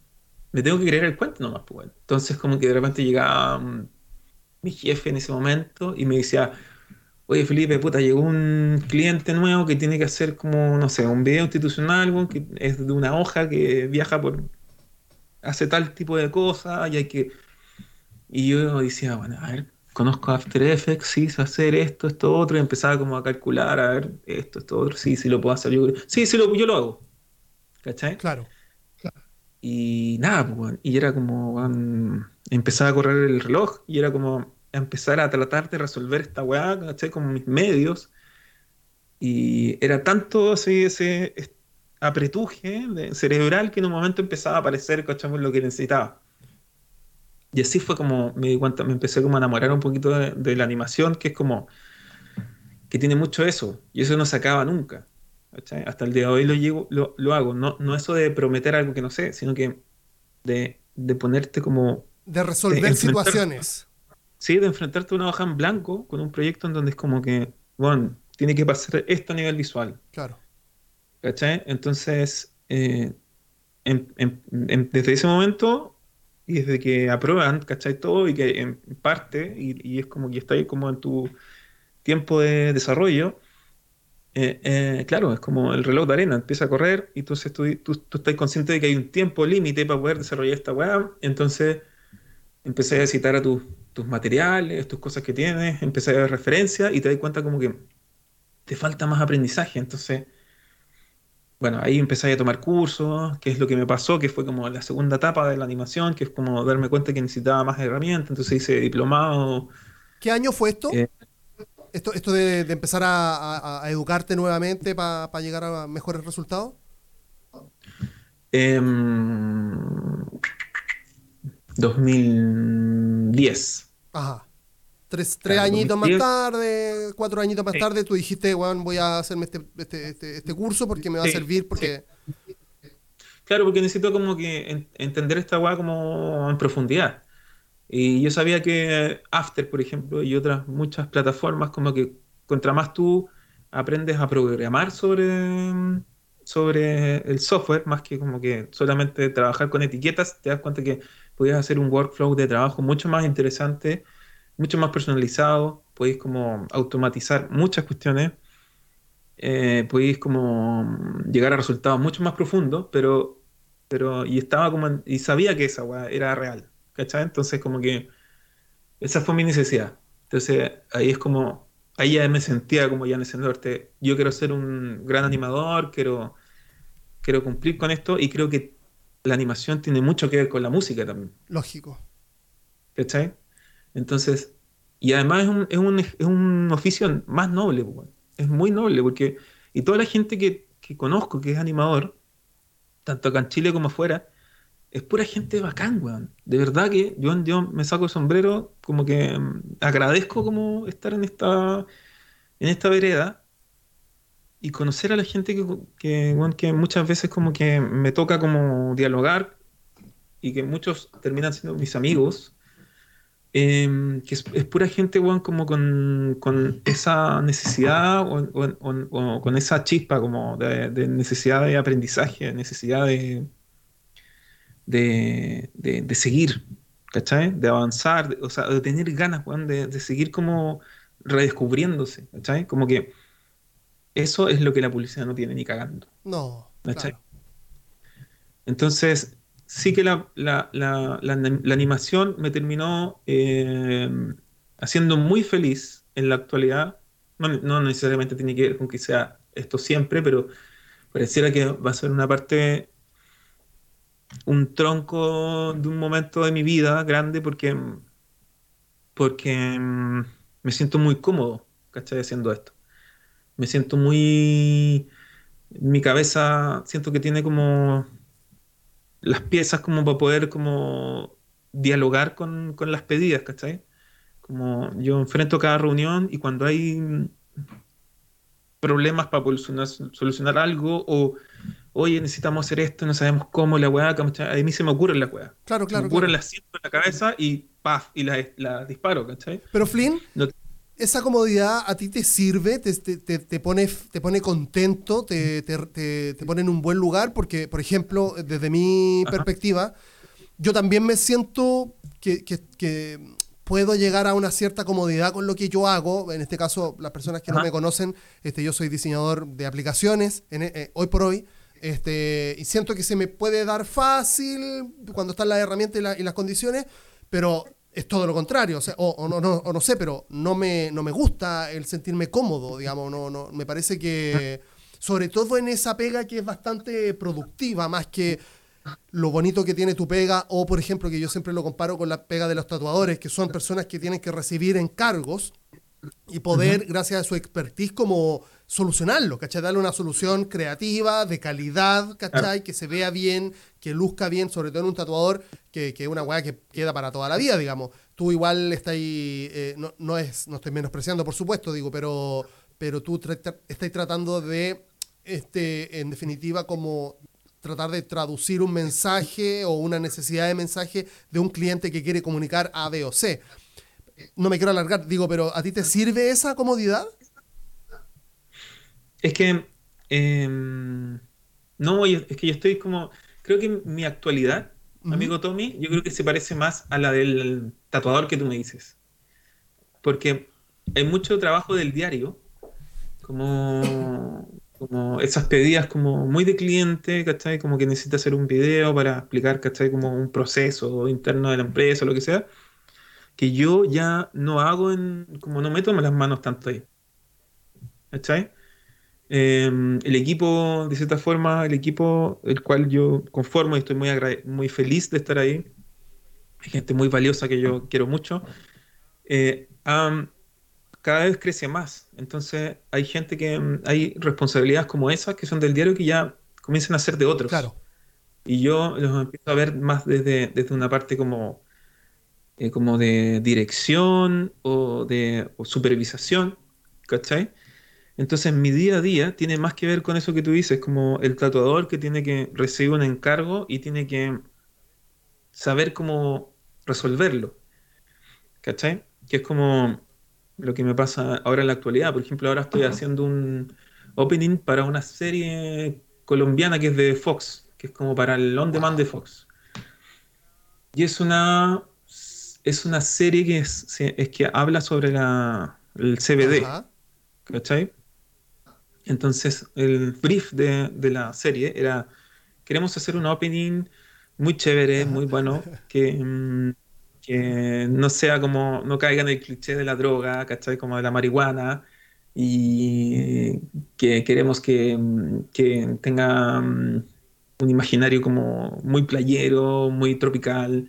Speaker 2: me tengo que creer el cuento nomás, pues. Entonces, como que de repente llegaba mm, mi jefe en ese momento y me decía, oye, Felipe, puta, llegó un cliente nuevo que tiene que hacer como, no sé, un video institucional, que es de una hoja que viaja por, hace tal tipo de cosas y hay que y yo decía, bueno, a ver, conozco After Effects, sí, sé hacer esto, esto, otro, y empezaba como a calcular, a ver, esto, esto, otro, sí, sí lo puedo hacer yo. Sí, sí, lo, yo lo hago. ¿Cachai?
Speaker 1: Claro.
Speaker 2: Y nada, pues, y era como, empezaba a correr el reloj, y era como empezar a tratar de resolver esta weá, ¿cachai? Con mis medios. Y era tanto así ese es- apretuje cerebral que en un momento empezaba a aparecer, ¿cachai? Lo que necesitaba. Y así fue como me di cuenta, me empecé como a enamorar un poquito de, de la animación, que es como que tiene mucho eso, y eso no se acaba nunca. ¿cachai? Hasta el día de hoy lo, llevo, lo, lo hago, no, no eso de prometer algo que no sé, sino que de, de ponerte como,
Speaker 1: De resolver
Speaker 2: enfrentar-
Speaker 1: situaciones.
Speaker 2: sí, de enfrentarte a una hoja en blanco con un proyecto en donde es como que, bueno, tiene que pasar esto a nivel visual.
Speaker 1: Claro.
Speaker 2: ¿Cachai? Entonces, eh, en- en- en- desde ese momento y desde que aprueban, ¿cachai? Todo y que en parte, y, y es como que está ahí como en tu tiempo de desarrollo, eh, eh, claro, es como el reloj de arena, empieza a correr y entonces tú, tú, tú estás consciente de que hay un tiempo límite para poder desarrollar esta weá, entonces empecé a citar a tus, tus materiales, tus cosas que tienes, empecé a ver referencias y te das cuenta como que te falta más aprendizaje, entonces bueno, ahí empecé a tomar cursos, que es lo que me pasó, que fue como la segunda etapa de la animación, que es como darme cuenta que necesitaba más herramientas, entonces hice diplomado.
Speaker 1: ¿Qué año fue esto?
Speaker 2: eh,
Speaker 1: Esto, esto de, de empezar a, a- a educarte nuevamente para llegar a mejores resultados.
Speaker 2: em, 2010.
Speaker 1: Ajá. Tres, tres
Speaker 2: Claro,
Speaker 1: añitos más
Speaker 2: 2010.
Speaker 1: tarde, cuatro añitos más
Speaker 2: Sí.
Speaker 1: tarde, tú dijiste, Juan, voy a hacerme este, este, este, este curso porque me va a servir, porque...
Speaker 2: Claro, porque necesito como que en- entender esta weá como en profundidad. Y yo sabía que After, por ejemplo, y otras muchas plataformas, como que contra más tú aprendes a programar sobre, sobre el software, más que como que solamente trabajar con etiquetas, te das cuenta que podías hacer un workflow de trabajo mucho más interesante, mucho más personalizado, podéis como automatizar muchas cuestiones eh, podéis como llegar a resultados mucho más profundos, pero, pero y estaba como en- y sabía que esa weá era real, ¿cachai? Entonces como que esa fue mi necesidad. Entonces ahí es como, ahí ya me sentía como ya en ese norte, yo quiero ser un gran animador, quiero, quiero cumplir con esto y creo que la animación tiene mucho que ver con la música también.
Speaker 1: Lógico.
Speaker 2: ¿Cachai? Entonces, y además es un, oficio más noble, weón. es muy noble, porque, y toda la gente que conozco, que es animador, tanto acá en Chile como afuera, es pura gente bacán, weón. De verdad que yo, me saco el sombrero, como que mm, agradezco como estar en esta, en esta vereda y conocer a la gente que, que, que muchas veces como que me toca como dialogar y que muchos terminan siendo mis amigos, em, que es, pura gente, weón, como con, con esa necesidad o, o, con esa chispa como de, de necesidad de aprendizaje, necesidad de de, de, seguir, ¿cachai? De avanzar, o sea, de tener ganas, de, de, seguir como redescubriéndose, ¿cachai? Como que eso es lo que la publicidad no tiene ni cagando.
Speaker 1: No.
Speaker 2: ¿cachai? Entonces, sí que la, la, animación me terminó eh, haciendo muy feliz en la actualidad. No, no, necesariamente tiene que ver con que sea esto siempre, pero pareciera que va a ser una parte un tronco de un momento de mi vida grande porque, porque mm, me siento muy cómodo, ¿cachai? Haciendo esto. Me siento muy... Mi cabeza siento que tiene como las piezas como para poder como dialogar con, con las pedidas, ¿cachai? Como yo enfrento cada reunión y cuando hay problemas para solucionar algo o oye, necesitamos hacer esto, no sabemos cómo, la weá, a mí se me ocurre la weá.
Speaker 1: Claro, claro.
Speaker 2: Me ocurre, la siento en la cabeza y paf, y la, la disparo, ¿cachai?
Speaker 1: Pero Flynn, esa comodidad a ti te sirve, te, te, te, pone, te pone contento, te, te, pone en un buen lugar, porque, por ejemplo, desde mi perspectiva, yo también me siento que, que, que puedo llegar a una cierta comodidad con lo que yo hago. En este caso, las personas que no me conocen, este, yo soy diseñador de aplicaciones en, eh, hoy por hoy. Este, y siento que se me puede dar fácil cuando están las herramientas y, las condiciones, pero es todo lo contrario. O, no, no, no, sé, pero no me, no me gusta el sentirme cómodo, digamos. No, no, me parece que, sobre todo en esa pega que es bastante productiva, más que lo bonito que tiene tu pega, o por ejemplo, que yo siempre lo comparo con la pega de los tatuadores, que son personas que tienen que recibir encargos y poder, gracias a su expertise, como solucionarlo, ¿cachai? Darle una solución creativa, de calidad, ¿cachai? Que se vea bien, que luzca bien, sobre todo en un tatuador, que es una weá que queda para toda la vida, digamos. Tú igual estás ahí, eh, no, no, es, no estoy menospreciando, por supuesto, digo, pero, pero tú estás tratando de, este, en definitiva, como tratar de traducir un mensaje o una necesidad de mensaje de un cliente que quiere comunicar A, B o C. No me quiero alargar, digo, pero ¿a ti te sirve esa comodidad?
Speaker 2: Es que. Em, no, es que yo estoy como. Creo que mi actualidad, amigo Tommy, yo creo que se parece más a la del tatuador que tú me dices. Porque hay mucho trabajo del diario, como, como esas pedidas como muy de cliente, ¿cachai? Como que necesita hacer un video para explicar, ¿cachai? Como un proceso interno de la empresa o lo que sea, que yo ya no hago en, como no meto las manos tanto ahí. ¿Cachai? Em, el equipo, de cierta forma, el equipo el cual yo conformo y estoy muy, muy feliz de estar ahí, gente muy valiosa que yo quiero mucho, eh, cada vez crece más. Entonces hay gente que, em, hay responsabilidades como esas que son del diario que ya comienzan a ser de otros.
Speaker 1: Claro.
Speaker 2: Y yo los empiezo a ver más desde, desde una parte como, eh, como de dirección o de o supervisación, ¿cachai? Entonces mi día a día tiene más que ver con eso que tú dices, como el tatuador que tiene que recibir un encargo y tiene que saber cómo resolverlo. ¿Cachai? Que es como lo que me pasa ahora en la actualidad. Por ejemplo, ahora estoy haciendo un opening para una serie colombiana que es de Fox, que es como para el on demand de Fox. Y es una es una serie que es, es que habla sobre la, el CBD. ¿Cachai? Entonces, el brief de, la serie era, queremos hacer un opening muy chévere, muy bueno, que, mm, que no sea como, no caiga en el cliché de la droga, ¿cachai? Como de la marihuana, y que queremos que, mm, que tenga mm, un imaginario como muy playero, muy tropical,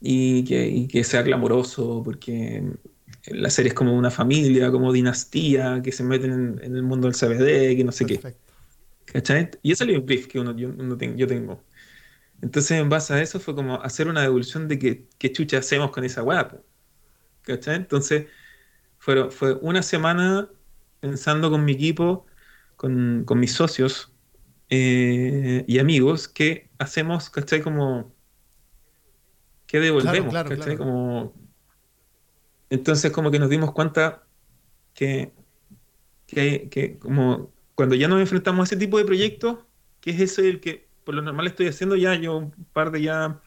Speaker 2: y que, y que sea glamoroso, porque la serie es como una familia, como dinastía, que se meten en, el mundo del CBD, que no sé qué. ¿Cachai? Y ese es el brief que uno, yo, yo tengo. Entonces, en base a eso, fue como hacer una devolución de qué, qué chucha hacemos con esa weá. ¿Cachai? Entonces, fue, fue una semana pensando con mi equipo, con, con mis socios eh, y amigos, qué hacemos, ¿cachai? Como, ¿qué devolvemos? entonces, como que nos dimos cuenta que, que, que como cuando ya nos enfrentamos a ese tipo de proyectos, que es ese el que por lo normal estoy haciendo ya yo un par de ya,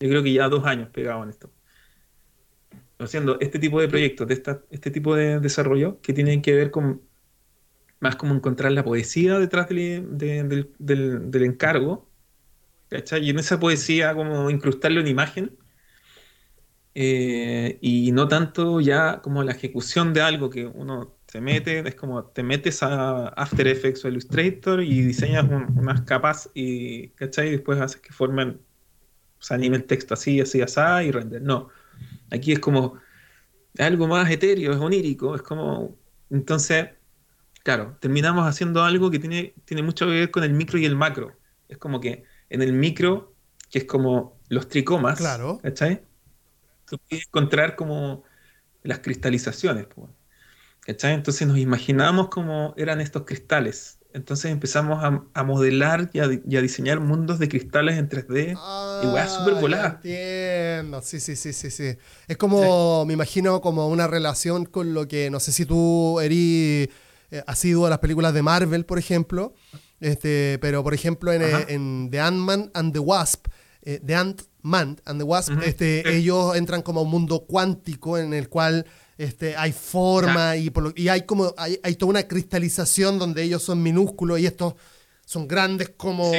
Speaker 2: yo creo que ya dos años pegado en esto. Haciendo este tipo de proyectos, de esta, este tipo de desarrollo que tienen que ver con más como encontrar la poesía detrás del, del, encargo, ¿cachai? Y en esa poesía como incrustarle una imagen eh, y no tanto ya como la ejecución de algo que uno se mete, es como te metes a After Effects o Illustrator y diseñas unas capas y, ¿cachai? Y después haces que formen, o sea, anime el texto así, así, así y render. No, aquí es como algo más etéreo, es onírico, es como, entonces, claro, terminamos haciendo algo que tiene, tiene mucho que ver con el micro y el macro. Es como que en el micro, que es como los tricomas,
Speaker 1: claro.
Speaker 2: ¿cachai? Tú puedes encontrar como las cristalizaciones. Pues. Entonces nos imaginamos cómo eran estos cristales. Entonces empezamos a, modelar y a, diseñar mundos de cristales en 3D y weá súper volada.
Speaker 1: Entiendo, sí, sí, sí, sí, sí. Es como, me imagino, como una relación con lo que, no sé si tú eres, eh, has ido a las películas de Marvel, por ejemplo, este, pero por ejemplo en, en The Ant-Man and the Wasp, eh, The Ant-Man and the Wasp, este, ellos entran como a un mundo cuántico en el cual este, hay forma y, y, hay como hay, toda una cristalización donde ellos son minúsculos y estos son grandes como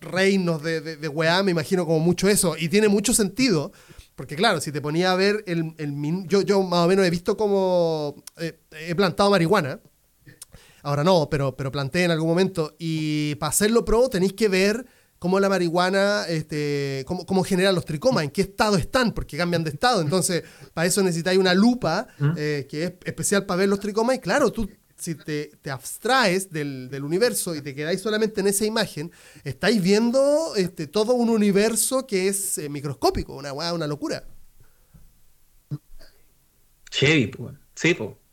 Speaker 1: reinos de, de, weá, me imagino como mucho eso. Y tiene mucho sentido, porque claro, si te ponía a ver el, el yo, yo más o menos he visto como eh, he plantado marihuana. Ahora no, pero, pero planté en algún momento. Y para hacerlo pro tenéis que ver cómo la marihuana, este, cómo, cómo generan los tricomas, en qué estado están, porque cambian de estado. Entonces, para eso necesitáis una lupa eh, que es especial para ver los tricomas. Y claro, tú si te, te abstraes del, del, universo y te quedáis solamente en esa imagen, estáis viendo este, todo un universo que es eh, microscópico, una, una locura.
Speaker 2: Sí, sí, pues.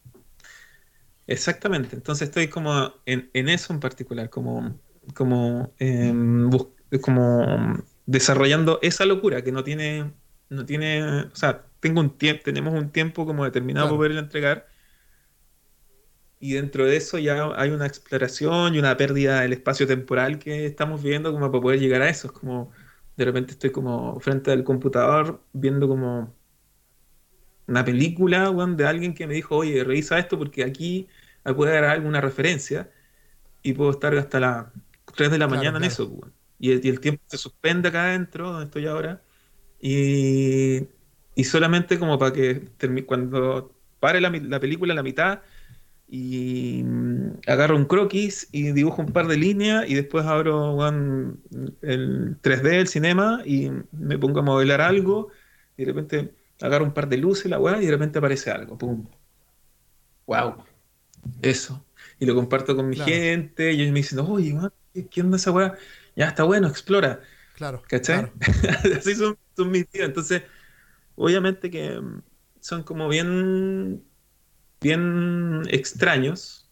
Speaker 2: Exactamente. Entonces estoy como en, en, eso en particular, como, como eh, como desarrollando esa locura que no tiene, no tiene, o sea, tengo un tiempo, tenemos un tiempo como determinado para poderla entregar. Y dentro de eso ya hay una exploración y una pérdida del espacio temporal que estamos viendo como para poder llegar a eso. Es como, de repente estoy como frente al computador viendo como una película de alguien que me dijo, oye, revisa esto porque aquí puede dar alguna referencia y puedo estar hasta las 3 de la mañana en eso y el, tiempo se suspende acá adentro, donde estoy ahora, y, solamente como para que cuando pare la, película a la mitad y mm, agarro un croquis y dibujo un par de líneas y después abro el 3D, el cinema, y me pongo a modelar algo y de repente agarro un par de luces, la weá, y de repente aparece algo. ¡Pum! ¡Wow! Eso. Y lo comparto con mi gente, y ellos me dicen, oye, ¿qué onda esa weá? ya está bueno, explora.
Speaker 1: Claro.
Speaker 2: ¿Cachai? Así son, mis tíos. Entonces, obviamente que mm, son como bien, bien extraños.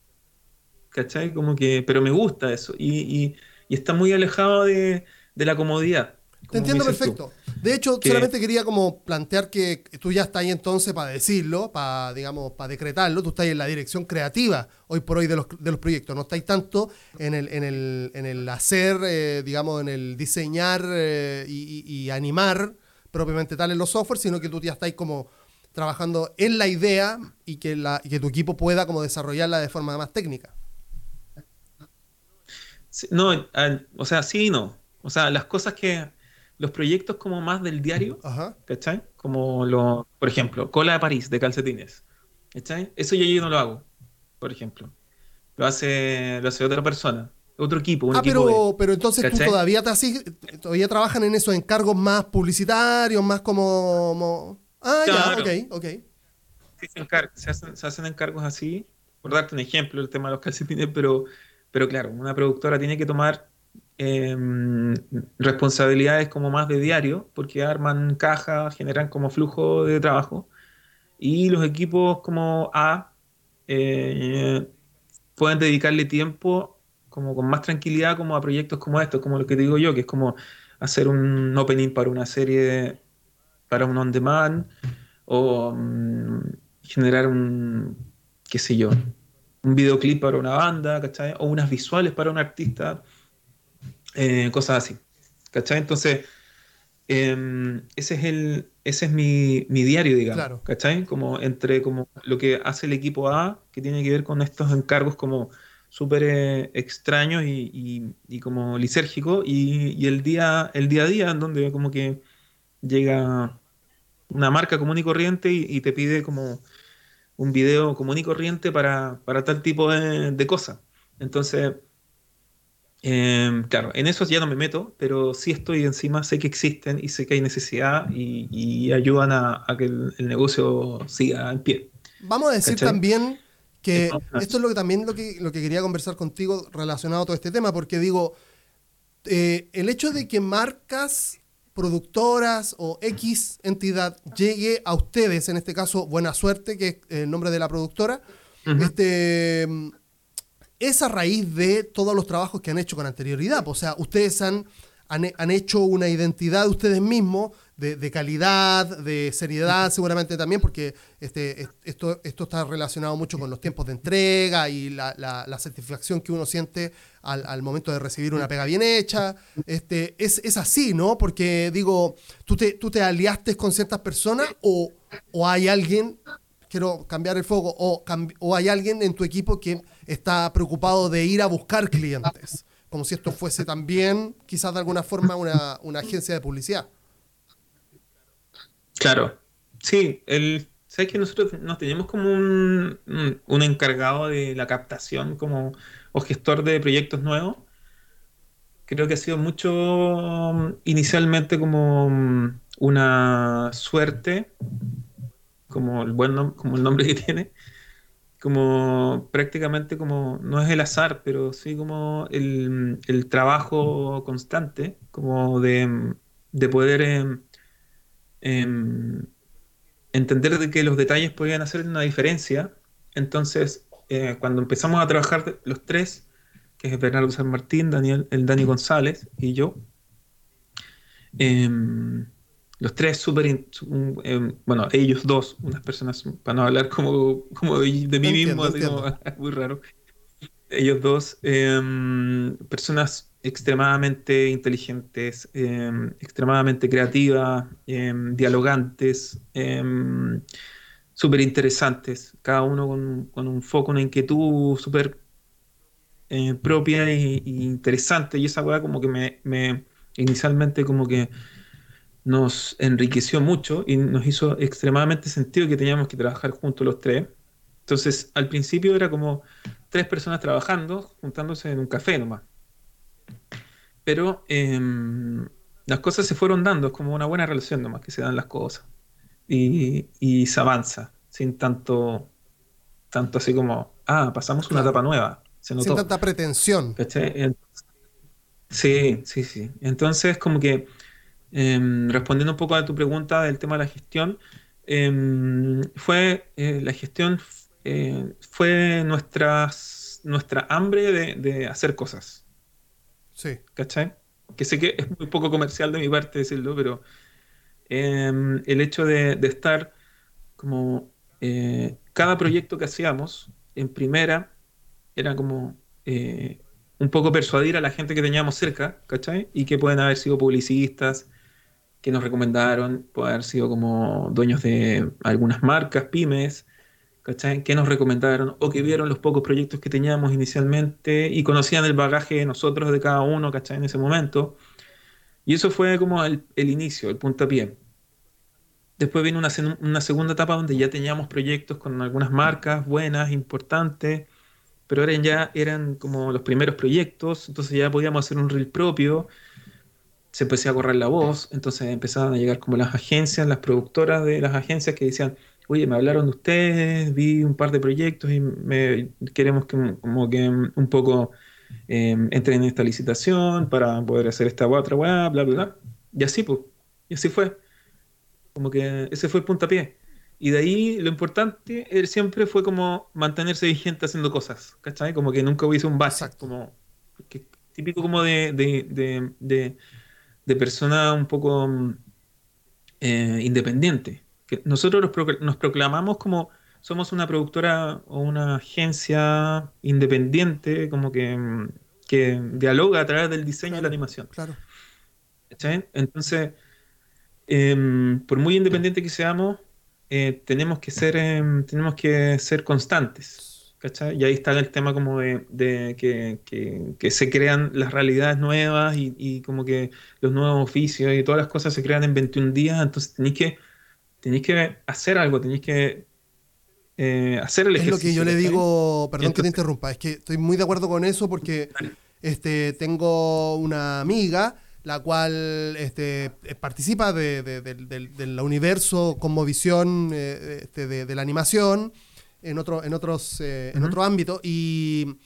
Speaker 2: ¿Cachai? Como que, pero me gusta eso. Y, está muy alejado de, de la comodidad.
Speaker 1: Te entiendo perfecto. De hecho, solamente quería como plantear que tú ya estás ahí entonces para decirlo, para, digamos, para decretarlo, tú estás en la dirección creativa hoy por hoy de los, de los proyectos, no estáis tanto en el, en el, en el hacer, eh, digamos, en el diseñar eh, y, animar propiamente tal en los softwares, sino que tú ya estáis como trabajando en la idea y que, la, y que tu equipo pueda como desarrollarla de forma más técnica.
Speaker 2: no, o sea, sí y no. O sea, las cosas que los proyectos como más del diario, ¿cachai? Como lo, por ejemplo, Cola de París de calcetines, ¿cachai? Eso yo, yo no lo hago, por ejemplo. Lo hace, lo hace otra persona, otro equipo. Un
Speaker 1: ah, pero, pero entonces tú todavía te así, todavía trabajan en esos encargos más publicitarios, más como... Ah, ya, ok, ok.
Speaker 2: Sí, se, hacen, se hacen encargos así, por darte un ejemplo, el tema de los calcetines, pero pero claro, una productora tiene que tomar em, responsabilidades como más de diario, porque arman cajas, generan como flujo de trabajo, y los equipos como A eh, pueden dedicarle tiempo como con más tranquilidad como a proyectos como estos, como lo que digo yo, que es como hacer un opening para una serie, para un on demand, o mm, generar un, qué sé yo, un videoclip para una banda. O unas visuales para un artista, eh, cosas así, ¿cachai? Entonces, em, ese es el ese es mi, diario, digamos, ¿cachai? Como entre como lo que hace el equipo A, que tiene que ver con estos encargos como súper eh, extraños y, como lisérgicos, y, el, día, el día a día, en donde como que llega una marca común y corriente y, te pide como un video común y corriente para, tal tipo de, de cosas. Entonces, Em, claro, en eso ya no me meto, pero sí estoy encima, sé que existen y sé que hay necesidad y, ayudan a, que el, negocio siga en pie.
Speaker 1: Vamos a decir también que esto es lo que también lo que, lo que quería conversar contigo relacionado a todo este tema, porque digo, eh, el hecho de que marcas, productoras o X entidad llegue a ustedes, en este caso Buena Suerte, que es el nombre de la productora, este es a raíz de todos los trabajos que han hecho con anterioridad. O sea, ustedes han, han, hecho una identidad de ustedes mismos de, calidad, de seriedad, seguramente también, porque este, esto, esto está relacionado mucho con los tiempos de entrega y la, la, satisfacción que uno siente al, momento de recibir una pega bien hecha. Este, es, es así, ¿no? Porque digo, ¿tú te, tú te aliaste con ciertas personas o, o hay alguien quiero cambiar el foco, o, hay alguien en tu equipo que está preocupado de ir a buscar clientes, como si esto fuese también, quizás de alguna forma, una, agencia de publicidad.
Speaker 2: Claro, sí, el, sabes que nosotros nos teníamos como un, un, encargado de la captación como o gestor de proyectos nuevos. Creo que ha sido mucho inicialmente como una suerte como el buen como el nombre que tiene, como prácticamente como, no es el azar, pero sí como el, trabajo constante, como de, poder em, em, entender de que los detalles podían hacer una diferencia. Entonces, eh, cuando empezamos a trabajar los tres, que es Bernardo San Martín, Daniel, el Dani González y yo, em, los tres súper, em, bueno, ellos dos, unas personas, para no hablar como, como de, mí mismo, muy raro. Ellos dos, em, personas extremadamente inteligentes, em, extremadamente creativas, dialogantes, súper interesantes, cada uno con, un foco, una inquietud súper eh, propia e, interesante. Y esa weá como que me, me inicialmente como que nos enriqueció mucho y nos hizo extremadamente sentido que teníamos que trabajar juntos los tres. Entonces, al principio era como tres personas trabajando, juntándose en un café nomás. Pero em, las cosas se fueron dando, es como una buena relación nomás que se dan las cosas. Y, se avanza, sin tanto, tanto así como, ah, pasamos una etapa nueva.
Speaker 1: Sin tanta pretensión.
Speaker 2: Sí, sí, sí. Entonces, como que Em, respondiendo un poco a tu pregunta del tema de la gestión, em, fue eh, la gestión eh, fue nuestras, nuestra hambre de, hacer cosas.
Speaker 1: Sí.
Speaker 2: ¿Cachai? Que sé que es muy poco comercial de mi parte decirlo, pero em, el hecho de, estar como eh, cada proyecto que hacíamos en primera era como un poco persuadir a la gente que teníamos cerca, ¿cachai? Y que pueden haber sido publicistas, que nos recomendaron, puede haber sido como dueños de algunas marcas, pymes, ¿cachai? Que nos recomendaron o que vieron los pocos proyectos que teníamos inicialmente y conocían el bagaje de nosotros, de cada uno, ¿cachai? En ese momento. Y eso fue como el, inicio, el puntapié. Después vino una, una, segunda etapa donde ya teníamos proyectos con algunas marcas buenas, importantes, pero eran ya eran como los primeros proyectos, entonces ya podíamos hacer un reel propio se empezó a correr la voz, entonces empezaban a llegar como las agencias, las productoras de las agencias que decían, oye, me hablaron de ustedes, vi un par de proyectos y me, queremos que, como que un poco em, entren en esta licitación para poder hacer esta otra bla, bla, bla. Y así, pues, y así fue. Como que ese fue el puntapié. Y de ahí lo importante él siempre fue como mantenerse vigente haciendo cosas, ¿cachai? Como que nunca hubiese un base, como típico como de, de, de, de, persona un poco eh, independiente. Que nosotros nos proclamamos como somos una productora o una agencia independiente, como que, que dialoga a través del diseño y la animación.
Speaker 1: Claro.
Speaker 2: Entonces, em, por muy independiente que seamos, eh, tenemos, que ser, em, tenemos que ser constantes. ¿Cachai? Y ahí está el tema como de, de que, que, se crean las realidades nuevas y, y, como que los nuevos oficios y todas las cosas se crean en 21 días, entonces tenéis que, que hacer algo, tenéis que eh, hacer el ejercicio.
Speaker 1: Es lo que yo le digo, perdón que te interrumpa, es que estoy muy de acuerdo con eso porque este, tengo una amiga la cual este, participa de, del universo como visión eh, este, de, la animación en otro, en otros, en otro ámbito y,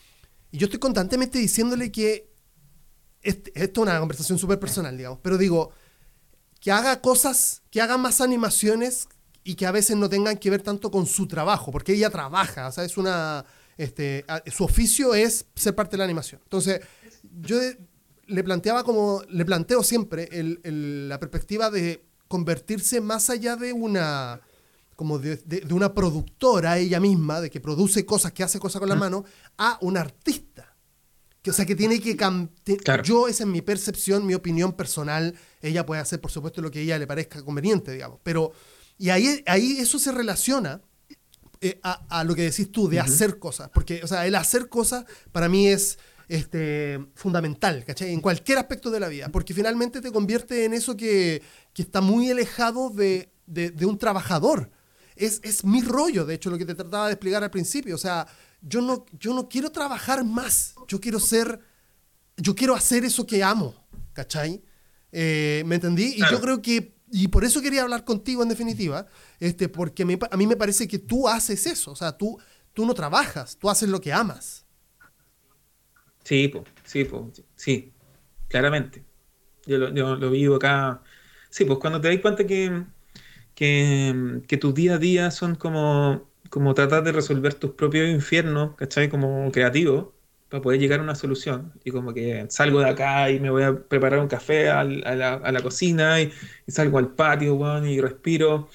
Speaker 1: yo estoy constantemente diciéndole que esto es una conversación súper personal, digamos, pero digo, que haga cosas, que haga más animaciones y que a veces no tengan que ver tanto con su trabajo, porque ella trabaja, o sea, es una, este, su oficio es ser parte de la animación. Entonces, yo le planteaba como, le planteo siempre la perspectiva de convertirse más allá de una, como de, una productora ella misma, de que produce cosas, que hace cosas con la mano, a un artista. Que, o sea, que tiene que cambiar. Yo, esa es mi percepción, mi opinión personal. Ella puede hacer, por supuesto, lo que a ella le parezca conveniente, digamos. Pero y ahí, ahí eso se relaciona eh, a, lo que decís tú, de hacer cosas. Porque, o sea, el hacer cosas para mí es este, fundamental, ¿cachai? En cualquier aspecto de la vida. Porque finalmente te convierte en eso que, está muy alejado de, un trabajador. Es, es, mi rollo, de hecho, lo que te trataba de explicar al principio. O sea, yo no, yo no quiero trabajar más. Yo quiero ser. Yo quiero hacer eso que amo, ¿cachai? Eh, ¿Me entendí? Y yo creo que y por eso quería hablar contigo en definitiva, este, porque a mí me parece que tú haces eso, o sea, tú, tú no trabajas, tú haces lo que amas.
Speaker 2: Sí, sí, sí, claramente. Yo lo, vivo acá. Sí, pues cuando te das cuenta que, que, que tus día a día son como, como tratar de resolver tus propios infiernos, ¿cachai? Como creativo, para poder llegar a una solución. Y como que salgo de acá y me voy a preparar un café a, la, a la, cocina y, salgo al patio, bueno, y respiro,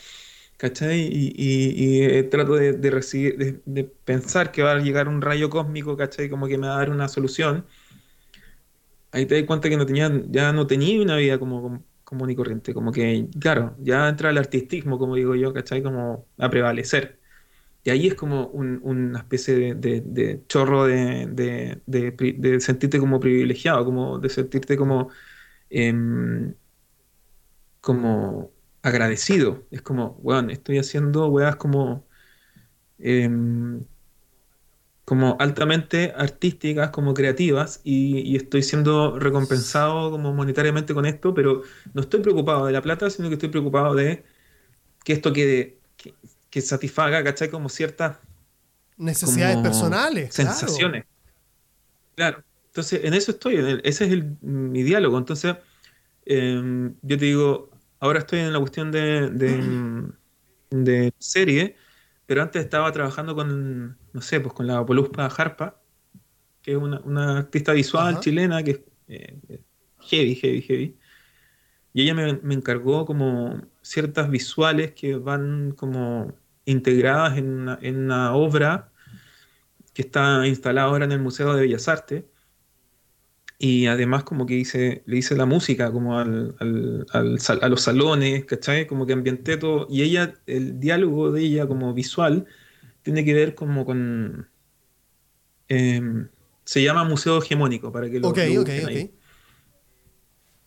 Speaker 2: ¿cachai? Y, y, eh, trato de, de, recibir, de, pensar que va a llegar un rayo cósmico, ¿cachai? Como que me va a dar una solución. Ahí te das cuenta que no tenía, ya no tenía una vida como, como común y corriente. Como que, claro, ya entra el artistismo, como digo yo, ¿cachai? Como a prevalecer. Y ahí es como una especie de, chorro de, sentirte como privilegiado, como de sentirte como, em, como agradecido. Es como, bueno, estoy haciendo weas como, em, como altamente artísticas, como creativas, y, estoy siendo recompensado como monetariamente con esto, pero no estoy preocupado de la plata, sino que estoy preocupado de que esto quede, que satisfaga, ¿cachai? Como ciertas
Speaker 1: necesidades personales,
Speaker 2: sensaciones. Claro. Entonces, en eso estoy, ese es el, mi diálogo. Entonces, em, yo te digo, ahora estoy en la cuestión de, de, serie, pero antes estaba trabajando con, no sé, pues con la Poluspa Harpa, que es una, artista visual chilena que es eh, heavy, heavy, heavy. Y ella me, me encargó como ciertas visuales que van como integradas en una, obra que está instalada ahora en el Museo de Bellas Artes. Y además como que hice, le hice la música como al, a los salones, ¿cachai? Como que ambienté todo. Y ella, el diálogo de ella como visual, tiene que ver como con... Em, se llama Museo Hegemónico, para que lo,
Speaker 1: Ok, ok, ok.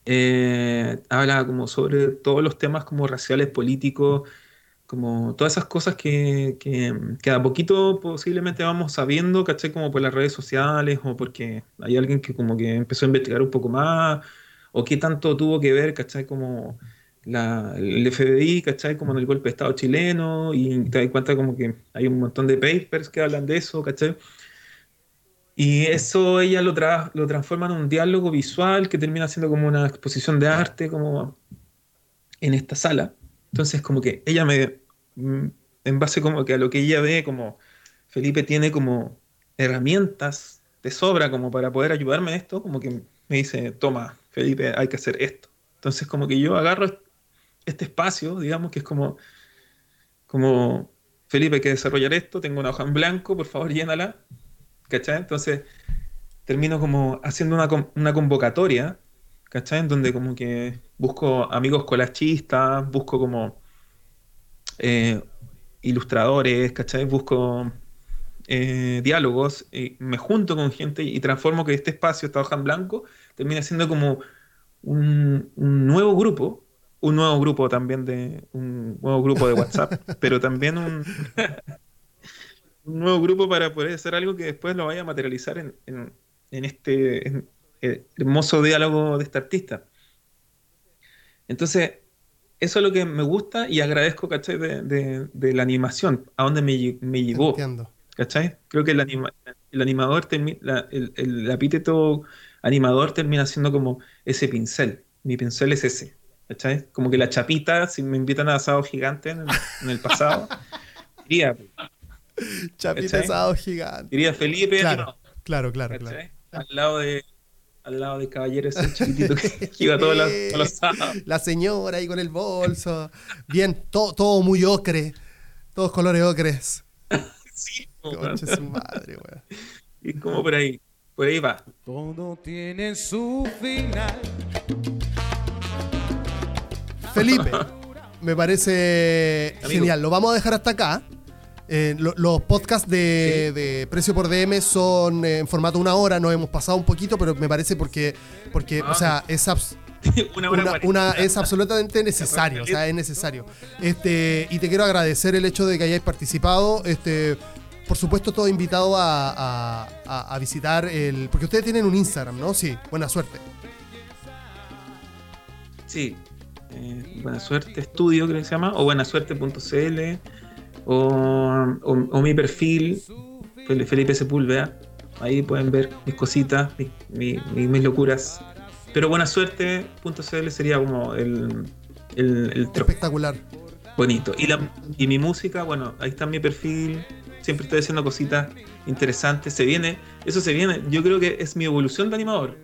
Speaker 2: Eh, habla como sobre todos los temas como raciales, políticos, como todas esas cosas que, que, a poquito posiblemente vamos sabiendo, ¿cachai? Como por las redes sociales o porque hay alguien que como que empezó a investigar un poco más o qué tanto tuvo que ver, ¿cachai? Como la, el FBI, ¿cachai? Como en el golpe de Estado chileno y te das cuenta como que hay un montón de papers que hablan de eso, ¿cachai? Y eso ella lo, tra lo transforma en un diálogo visual que termina siendo como una exposición de arte, como en esta sala. Entonces, como que ella me, en base como que a lo que ella ve, como Felipe tiene como herramientas de sobra como para poder ayudarme en esto, como que me dice, toma, Felipe, hay que hacer esto. Entonces, como que yo agarro este espacio, digamos, que es como, como Felipe, hay que desarrollar esto, tengo una hoja en blanco, por favor, llénala. ¿Cachai? Entonces, termino como haciendo una, convocatoria, ¿cachai? En donde como que busco amigos colachistas, busco como eh, ilustradores, ¿cachai? Busco eh, diálogos, y me junto con gente y transformo que este espacio, esta hoja en blanco, termina siendo como un, un nuevo grupo, un nuevo grupo también de un nuevo grupo de WhatsApp, pero también un, un, nuevo grupo para poder hacer algo que después lo vaya a materializar en, en, este eh, hermoso diálogo de este artista. Entonces, eso es lo que me gusta y agradezco, ¿cachai? De, de, la animación, a dónde me, me llevó. Entiendo. ¿Cachai? Creo que el, el animador, la, el, el epíteto animador termina siendo como ese pincel. Mi pincel es ese. ¿Cachai? Como que la chapita, si me invitan a asado gigante en el, pasado, iría.
Speaker 1: Chapita asado gigante.
Speaker 2: Iría Felipe.
Speaker 1: Claro, claro, claro,
Speaker 2: Al lado de al lado de caballero ese chiquitito que iba todos los, todos sábados.
Speaker 1: La señora ahí con el bolso. Bien, todo, todo muy ocre. Todos colores ocres.
Speaker 2: sí,
Speaker 1: Concha su madre, weón.
Speaker 2: Y como por ahí. Por ahí va.
Speaker 3: Todo tiene su final.
Speaker 1: Felipe, me parece genial. Lo vamos a dejar hasta acá. Eh, los podcasts de, Precio por DM son en formato una hora, nos hemos pasado un poquito, pero me parece porque, porque o sea, es, una es absolutamente necesario, o sea, es necesario. Este, y te quiero agradecer el hecho de que hayáis participado. Este, por supuesto, todo invitado a, visitar el. Porque ustedes tienen un Instagram, ¿no? Sí, buena suerte.
Speaker 2: Sí, eh, buena suerte estudio, creo que se llama, o buenasuerte.cl, o, o, mi perfil, Felipe Sepúlveda. Ahí pueden ver mis cositas, mis, locuras. Pero buenasuerte.cl sería como el, el,
Speaker 1: Espectacular.
Speaker 2: Bonito. Y, la, y mi música, bueno, ahí está mi perfil, siempre estoy haciendo cositas interesantes. Se viene, eso se viene. Yo creo que es mi evolución de animador.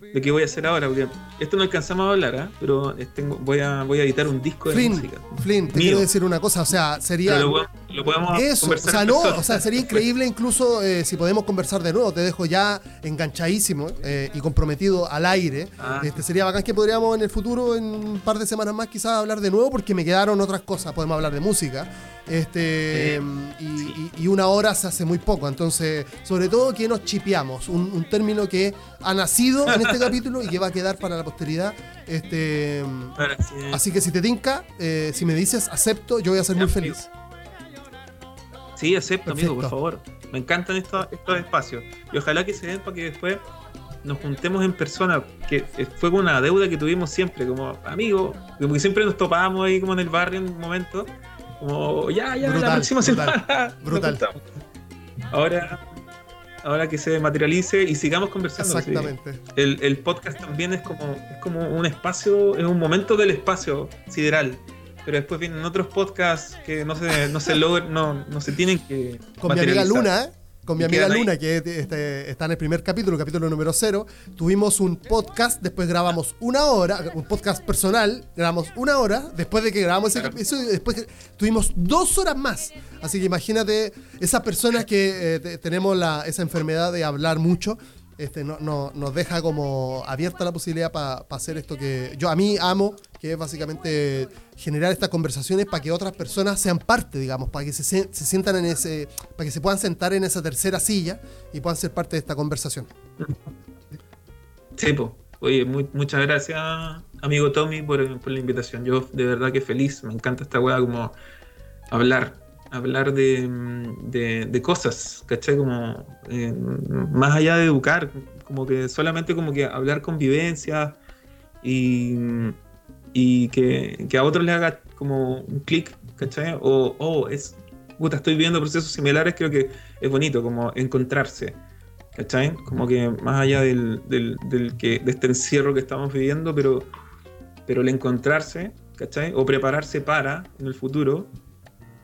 Speaker 2: De qué voy a hacer ahora, porque esto no alcanzamos a hablar, ¿eh? pero tengo, voy, a, voy a editar un disco de música.
Speaker 1: Flynn, te quiero decir una cosa, o sea, sería.
Speaker 2: Lo, podemos
Speaker 1: Eso, o sea, no, o sea, sería increíble incluso eh, si podemos conversar de nuevo. Te dejo ya enganchadísimo eh, y comprometido al aire. Ah. Este, sería bacán que podríamos en el futuro, en un par de semanas más, quizás hablar de nuevo, porque me quedaron otras cosas. Podemos hablar de música. Este, y, una hora se hace muy poco. Entonces, sobre todo que nos chipeamos, un, término que ha nacido en este capítulo y que va a quedar para la posteridad. Este, así que si te tinca, eh, si me dices acepto, yo voy a ser muy feliz.
Speaker 2: Sí, acepto, amigo, por favor. Me encantan estos, estos espacios. Y ojalá que se den para que después nos juntemos en persona, que fue una deuda que tuvimos siempre, como amigos, como que siempre nos topábamos ahí como en el barrio en un momento, como, ya, ya, la próxima semana.
Speaker 1: Brutal.
Speaker 2: ahora, ahora que se materialice y sigamos conversando.
Speaker 1: Exactamente.
Speaker 2: El, podcast también es como, es como un espacio, es un momento del espacio sideral. Pero después vienen otros podcasts que no se, no se logran, no, no se tienen que.
Speaker 1: Con mi amiga Luna, con mi amiga Luna, que este, está en el primer capítulo, capítulo número cero, tuvimos un podcast, después grabamos una hora, un podcast personal, grabamos una hora, después de que grabamos ese capítulo, después tuvimos dos horas más. Así que imagínate esas personas que eh, tenemos la, esa enfermedad de hablar mucho, este, no, no, nos deja como abierta la posibilidad para hacer esto que yo a mí amo, que es básicamente generar estas conversaciones para que otras personas sean parte, digamos, para que se, se, sientan en ese, para que se puedan sentar en esa tercera silla y puedan ser parte de esta conversación.
Speaker 2: Sí, pues. Oye, muchas gracias, amigo Tommy, por, la invitación. Yo de verdad que feliz, me encanta esta weá como hablar, hablar de, de, cosas, ¿cachai? Como eh, más allá de educar, como que solamente como que hablar convivencia y, y que, que, a otros le haga como un clic, ¿cachai? O, oh, es, puta, estoy viendo procesos similares, creo que es bonito, como encontrarse, ¿Cachai? Como que más allá del, del, del que, de este encierro que estamos viviendo, pero, pero el encontrarse, ¿cachai? O prepararse para, en el futuro,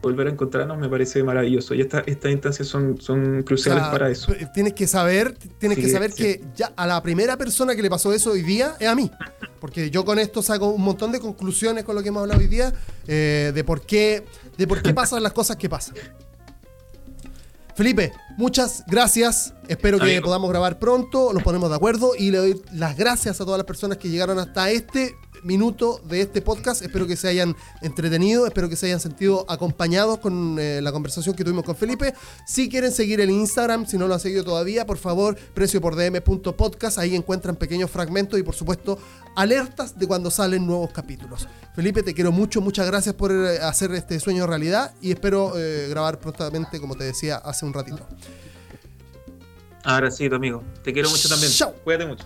Speaker 2: volver a encontrarnos me parece maravilloso. Y esta- estas instancias son, son cruciales
Speaker 1: O sea,
Speaker 2: para eso.
Speaker 1: Tienes que saber, tienes
Speaker 2: Sí,
Speaker 1: que saber
Speaker 2: sí.
Speaker 1: que ya a la primera persona que le pasó eso hoy día es a mí. Porque yo con esto saco un montón de conclusiones con lo que hemos hablado hoy día eh, de por qué, de por qué pasan las cosas que pasan. Felipe, muchas gracias. Espero que
Speaker 2: Amigo.
Speaker 1: podamos grabar pronto, nos ponemos de acuerdo y le doy las gracias a todas las personas que llegaron hasta este minuto de este podcast. Espero que se hayan entretenido, espero que se hayan sentido acompañados con eh, la conversación que tuvimos con Felipe. Si quieren seguir el Instagram, si no lo han seguido todavía, por favor, precio por dm.podcast. Ahí encuentran pequeños fragmentos y, por supuesto, alertas de cuando salen nuevos capítulos. Felipe, te quiero mucho, muchas gracias por eh, hacer este sueño realidad y espero eh, grabar prontamente, como te decía hace un ratito.
Speaker 2: Ahora sí, tu amigo. Te quiero mucho también.
Speaker 1: Chao.
Speaker 2: Cuídate mucho.